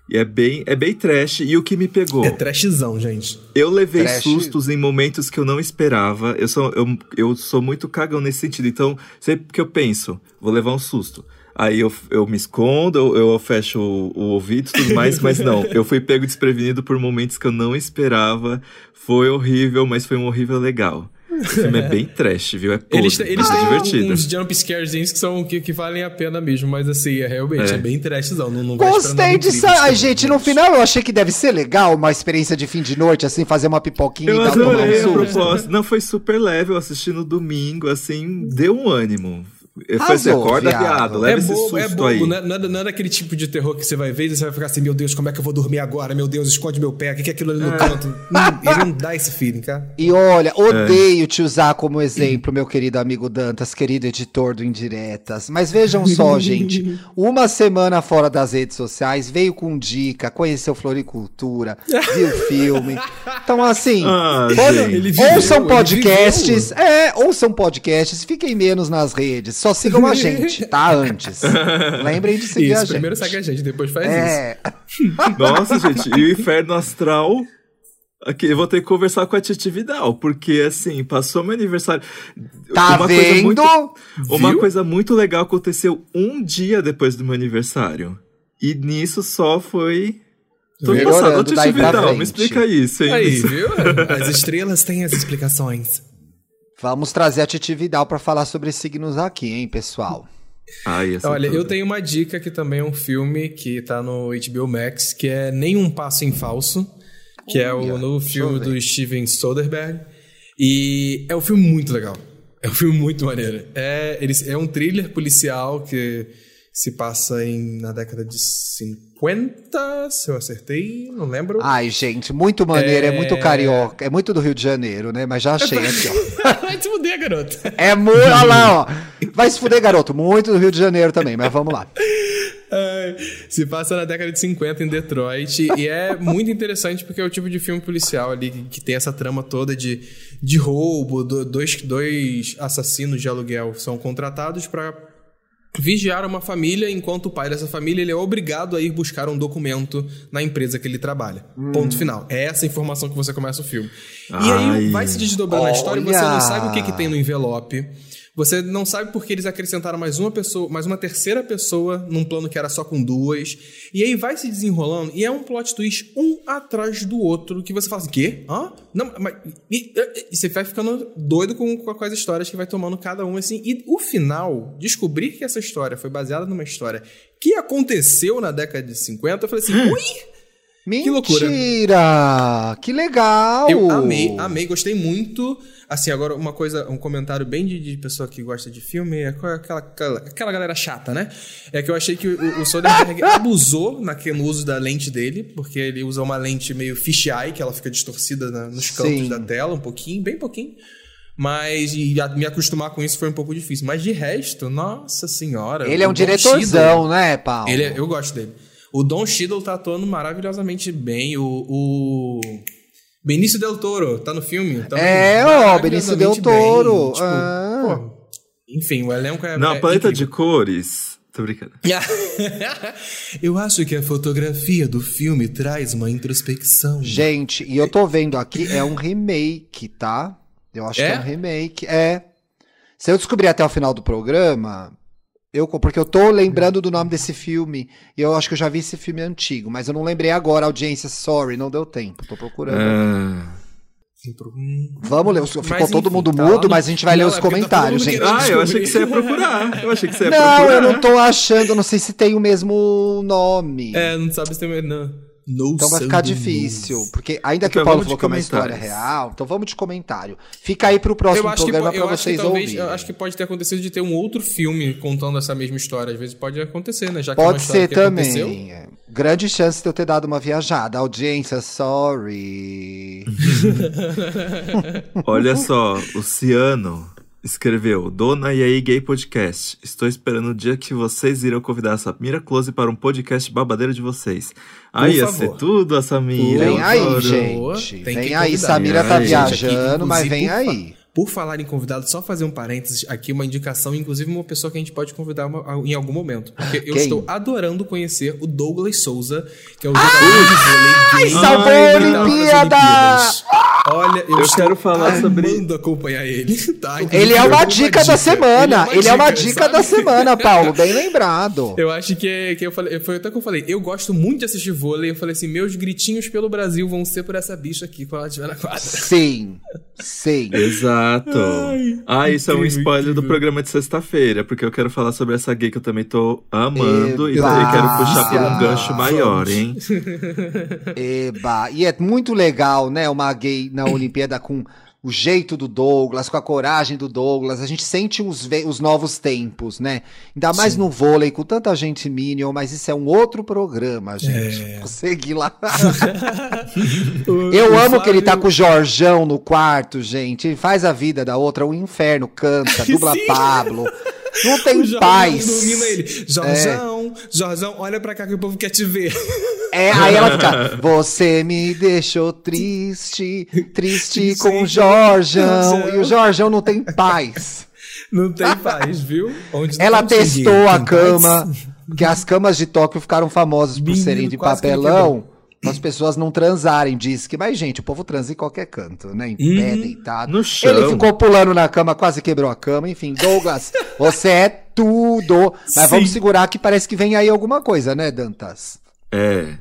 E é bem, é bem trash. E o que me pegou? É trashzão, gente. Eu levei Trash. sustos em momentos que eu não esperava. Eu sou, eu, eu sou muito cagão nesse sentido. Então, sempre que eu penso, vou levar um susto. Aí eu, eu me escondo, eu, eu fecho o, o ouvido e tudo mais, mas não. Eu fui pego desprevenido por momentos que eu não esperava. Foi horrível, mas foi um horrível legal. O filme é bem trash, viu? É podre, Eles, eles mas é têm divertido. uns jump scares que, são, que, que valem a pena mesmo, mas assim, é realmente, É. é, bem trashzão. Não, não Gostei disso. Ai, gente, no final eu achei que deve ser legal uma experiência de fim de noite, assim, fazer uma pipoquinha Eu e tal, tomar um adorei a susto. proposta. Não, foi super leve. Eu assisti no domingo, assim, deu um ânimo. Foi assim, acorda, viado. Leva é esse bobo, susto é bobo, aí. Não, é, não é daquele tipo de terror que você vai ver e você vai ficar assim, meu Deus, como é que eu vou dormir agora? Meu Deus, esconde meu pé, o que é aquilo ali no canto? Hum, ele não dá esse feeling, cara. E olha, odeio te usar como exemplo, meu querido amigo Dantas, querido editor do Indiretas. Mas vejam só, gente. Uma semana fora das redes sociais, veio com dica, conheceu floricultura, viu filme. Então, assim, Ah. Ele viveu, ouçam ele podcasts. É, ouçam podcasts, fiquem menos nas redes. Só sigam a gente, tá? Antes. Lembrem de seguir Isso, a gente. primeiro segue a gente, depois faz isso. É, Nossa, gente, e o Inferno Astral. Aqui, eu vou ter que conversar com a Titi Vidal, porque assim, passou meu aniversário. tá Uma coisa vendo? muito- Uma Viu? coisa muito legal aconteceu um dia depois do meu aniversário. E nisso só foi. Tô Melhorando passado, Titi Vidal, me explica isso, hein? Aí, viu? As estrelas têm as explicações. Vamos trazer a Titi Vidal pra falar sobre signos aqui, hein, pessoal? Ai, Olha, toda. eu tenho uma dica que também é um filme que tá no HBO Max, que é Nenhum Passo em Falso, que é Olha, o novo filme do Steven Soderbergh. E é um filme muito legal. É um filme muito maneiro. É, ele, é um thriller policial que se passa em, na década de 50, se eu acertei, não lembro. Ai, gente, muito maneiro, é... muito carioca, é muito do Rio de Janeiro, né? Mas já achei aqui, ó. Vai se fuder, garoto. É muito, olha lá, ó. Vai se fuder, garoto, muito do Rio de Janeiro também, mas vamos lá. Se passa na década de 50 em Detroit e é muito interessante porque é o tipo de filme policial ali que, que tem essa trama toda de, de roubo, do- dois, dois assassinos de aluguel são contratados para vigiar uma família enquanto o pai dessa família ele é obrigado a ir buscar um documento na empresa que ele trabalha. Ponto final. É essa informação que você começa o filme. E aí Ai. vai se desdobrando a história e você não sabe o que, que tem no envelope. Você não sabe porque eles acrescentaram mais uma pessoa, mais uma terceira pessoa num plano que era só com duas. E aí vai se desenrolando e é um plot twist um atrás do outro que você fala assim, quê? Hã? Não, mas... E, e- e você vai ficando doido com, com as histórias que vai tomando cada um, assim. E o final, descobrir que essa história foi baseada numa história que aconteceu na década de 50, eu falei assim, ui! Mentira! loucura. Que legal! Eu amei, amei, gostei muito. Assim, agora uma coisa, um comentário bem de, de pessoa que gosta de filme, é aquela, aquela, aquela galera chata, né? É que eu achei que o, o Soderbergh abusou no uso da lente dele, porque ele usa uma lente meio fisheye, que ela fica distorcida na- nos cantos Sim. da tela, um pouquinho, bem pouquinho. Mas e a- me acostumar com isso foi um pouco difícil. Mas de resto, nossa senhora. Ele é um diretorzão, né, Paulo? ele é- eu gosto dele. O Don Cheadle tá atuando maravilhosamente bem. O, o Benício Del Toro tá no filme. também É, ó, Benício Del Toro. Tipo, Ah. pô, enfim, o elenco é. Não, é a paleta de cores. Tô brincando. eu acho que a fotografia do filme traz uma introspecção. Gente, e eu tô vendo aqui, é um remake, tá? Eu acho É? que é um remake. É. Se eu descobrir até o final do programa, eu, porque eu tô lembrando do nome desse filme, e eu acho que eu já vi esse filme antigo, mas eu não lembrei agora, audiência, sorry, não deu tempo, tô procurando. Ah. Vamos ler, ficou Mas, todo enfim, mundo tá mudo, no- mas a gente vai ler Não, os é tá comentários, mundo gente. Ah, eu achei que você ia procurar. Eu achei que você ia Não, procurar. eu não tô achando, eu não sei se tem o mesmo nome. É, não sabe se tem. Não. No Então vai ficar difícil, News. porque ainda que Então o Paulo falou que é uma história real, então vamos de comentário. Fica aí pro próximo que, programa que vocês talvez, ouvirem. eu acho que pode ter acontecido de ter um outro filme contando essa mesma história. Às vezes pode acontecer, né? Já que é uma Pode história ser que também. aconteceu. é. Grande chance de eu ter dado uma viajada. Audiência, sorry. Olha só, o Ciano escreveu: Dona e aí Gay Podcast. Estou esperando o dia que vocês irão convidar a Samira Close para um podcast babadeiro de vocês. Aí ia favor. ser tudo a Samira. Vem eu aí, gente. Tem Vem que aí. Samira tá Ai, aqui, viajando, mas vem por aí. Por falar em convidado, só fazer um parênteses aqui, uma indicação, inclusive uma pessoa que a gente pode convidar uma- em algum momento. Porque eu Quem? estou adorando conhecer o Douglas Souza, que é o jogador de vôlei gay salvou a Olimpíada! Olimpíadas. Olha, eu, Eu quero falar sobre- amando acompanhar ele, tá? Ele é uma dica da semana. Ele é uma dica da semana, Paulo. Bem lembrado. Eu acho que, é- que eu falei, foi até que eu falei, eu gosto muito de assistir vôlei. Eu falei assim, meus gritinhos pelo Brasil vão ser por essa bicha aqui quando ela estiver na quadra. Sim. Sim. Exato. ah, isso é um incrível, spoiler do incrível. programa de sexta-feira, porque eu quero falar sobre essa gay que eu também tô amando e Eba. também quero puxar por um gancho maior, hein? Eba. E é muito legal, né? Uma gay na Olimpíada com o jeito do Douglas, com a coragem do Douglas. A gente sente os, os novos tempos, né? Ainda mais Sim. no vôlei, com tanta gente Minion, mas isso é um outro programa, gente. É. Vou seguir lá. Eu o amo Flávio... que ele tá com o Jorjão no quarto, gente. Ele faz a vida da outra, o inferno, canta, dubla. Pablo. Não tem o paz. ele. Jorjão, é. Jorjão, olha pra cá que o povo quer te ver. É, aí ela fica, você me deixou triste, triste Sim, com o Jorjão. E o Jorjão não tem paz. Não tem paz, viu? Onde ela testou a cama, paz? que as camas de Tóquio ficaram famosas por serem de papelão as pessoas não transarem, diz que, mas gente, o povo transa em qualquer canto, né? Em uhum. pé, deitado. No chão. Ele ficou pulando na cama, quase quebrou a cama, enfim, Douglas, você é tudo. Mas Sim. vamos segurar que parece que vem aí alguma coisa, né, Dantas? É.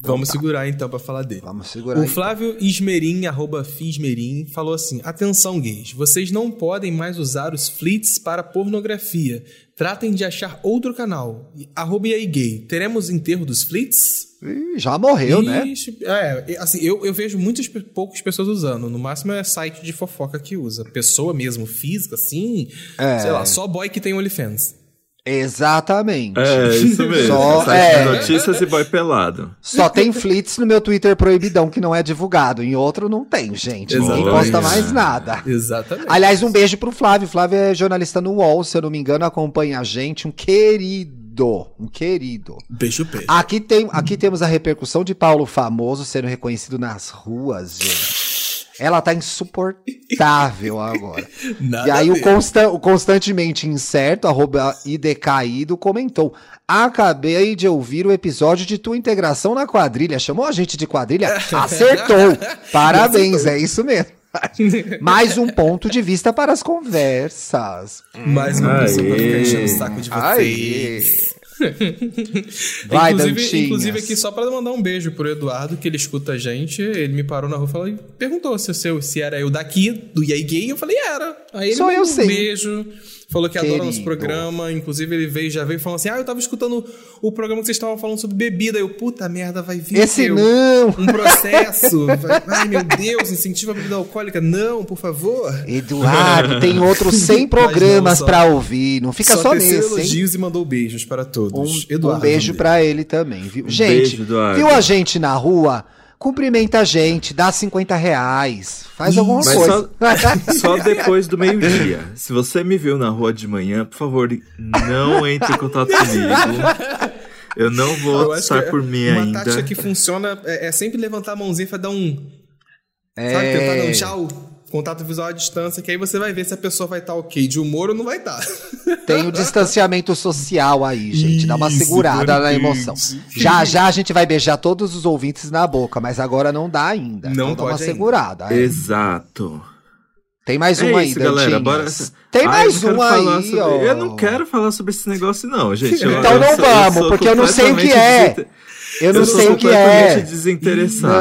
Vamos tá. segurar então para falar dele. Vamos segurar. O Flávio então. Ismerim, arroba Fismerim, falou assim: Atenção, gays, vocês não podem mais usar os flits para pornografia. Tratem de achar outro canal. Arroba e aí gay. Teremos enterro dos flits? Já morreu, né? É, assim, eu, eu vejo muitas poucas pessoas usando. No máximo é site de fofoca que usa. Pessoa mesmo, física, assim. É. Sei lá, só boy que tem OnlyFans. Exatamente. É, isso mesmo. Só, Site é, notícias e boy pelado. Só tem flits no meu Twitter proibidão que não é divulgado. Em outro não tem, gente. Exatamente. Ninguém posta mais nada. Exatamente. Aliás, um beijo pro Flávio. Flávio é jornalista no UOL, se eu não me engano, acompanha a gente. Um querido. Um querido. Beijo, beijo. Aqui, tem, aqui temos a repercussão de Paulo Famoso sendo reconhecido nas ruas, gente. Ela tá insuportável agora. Nada e aí o, consta o, constantemente incerto, arroba IDCaído, comentou. Acabei de ouvir o episódio de tua integração na quadrilha. Chamou a gente de quadrilha? Acertou! Parabéns, é isso mesmo. Mais um ponto de vista para as conversas. Mais uma pessoa pra ficar enchendo o saco de vocês. Vai, inclusive, inclusive aqui só para mandar um beijo pro Eduardo, que ele escuta a gente, ele me parou na rua e falou, perguntou se, eu, se era eu daqui, do Yay Gay, eu falei, era. Aí ele Só eu um beijo. Falou que Querido. adora nosso programa. Inclusive, ele veio, já veio falando assim: Ah, eu tava escutando o programa que vocês estavam falando sobre bebida. Eu, puta merda, vai vir. Esse não! Um processo. vai, ai, meu Deus, incentiva a bebida alcoólica. Não, por favor. Eduardo, tem outros 100 programas para ouvir. Não fica só, só nesse. elogios hein? e mandou beijos para todos. Um, Eduardo, um beijo para ele também, viu? Um gente, beijo, viu a gente na rua? Cumprimenta a gente, dá 50 reais, faz alguma Mas coisa. Só, só depois do meio-dia. Se você me viu na rua de manhã, por favor, não entre em contato comigo. Eu não vou estar por mim uma ainda. Uma tática que funciona é, é, sempre levantar a mãozinha e dar um. É... Sabe, tentar dar um tchau contato visual à distância, que aí você vai ver se a pessoa vai estar tá ok de humor ou não vai estar. Tá. Tem o distanciamento social aí, gente. Isso, Dá uma segurada na emoção. Já já a gente vai beijar todos os ouvintes na boca, mas agora não dá ainda. Não então dá uma ainda. segurada. É. Exato. Tem mais é aí, isso, galera. Bora... Tem mais um aí, sobre... ó. Eu não quero falar sobre esse negócio, não, gente. então eu, não eu vamos, sou, porque eu não sei o que é. Eu não eu sei o que é. desinteressado.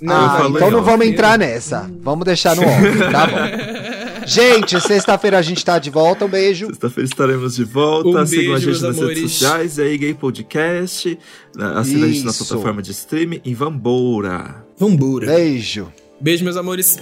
Não, não, não então não vamos entrar nessa. Vamos deixar no off, tá bom? Gente, sexta-feira a gente tá de volta. Um beijo. Sexta-feira estaremos de volta. Um Sigam a gente nas amores. redes sociais. E aí, Gay Podcast. Assina a gente na plataforma de streaming. E vambora. Vambora. Beijo. Beijo, meus amores.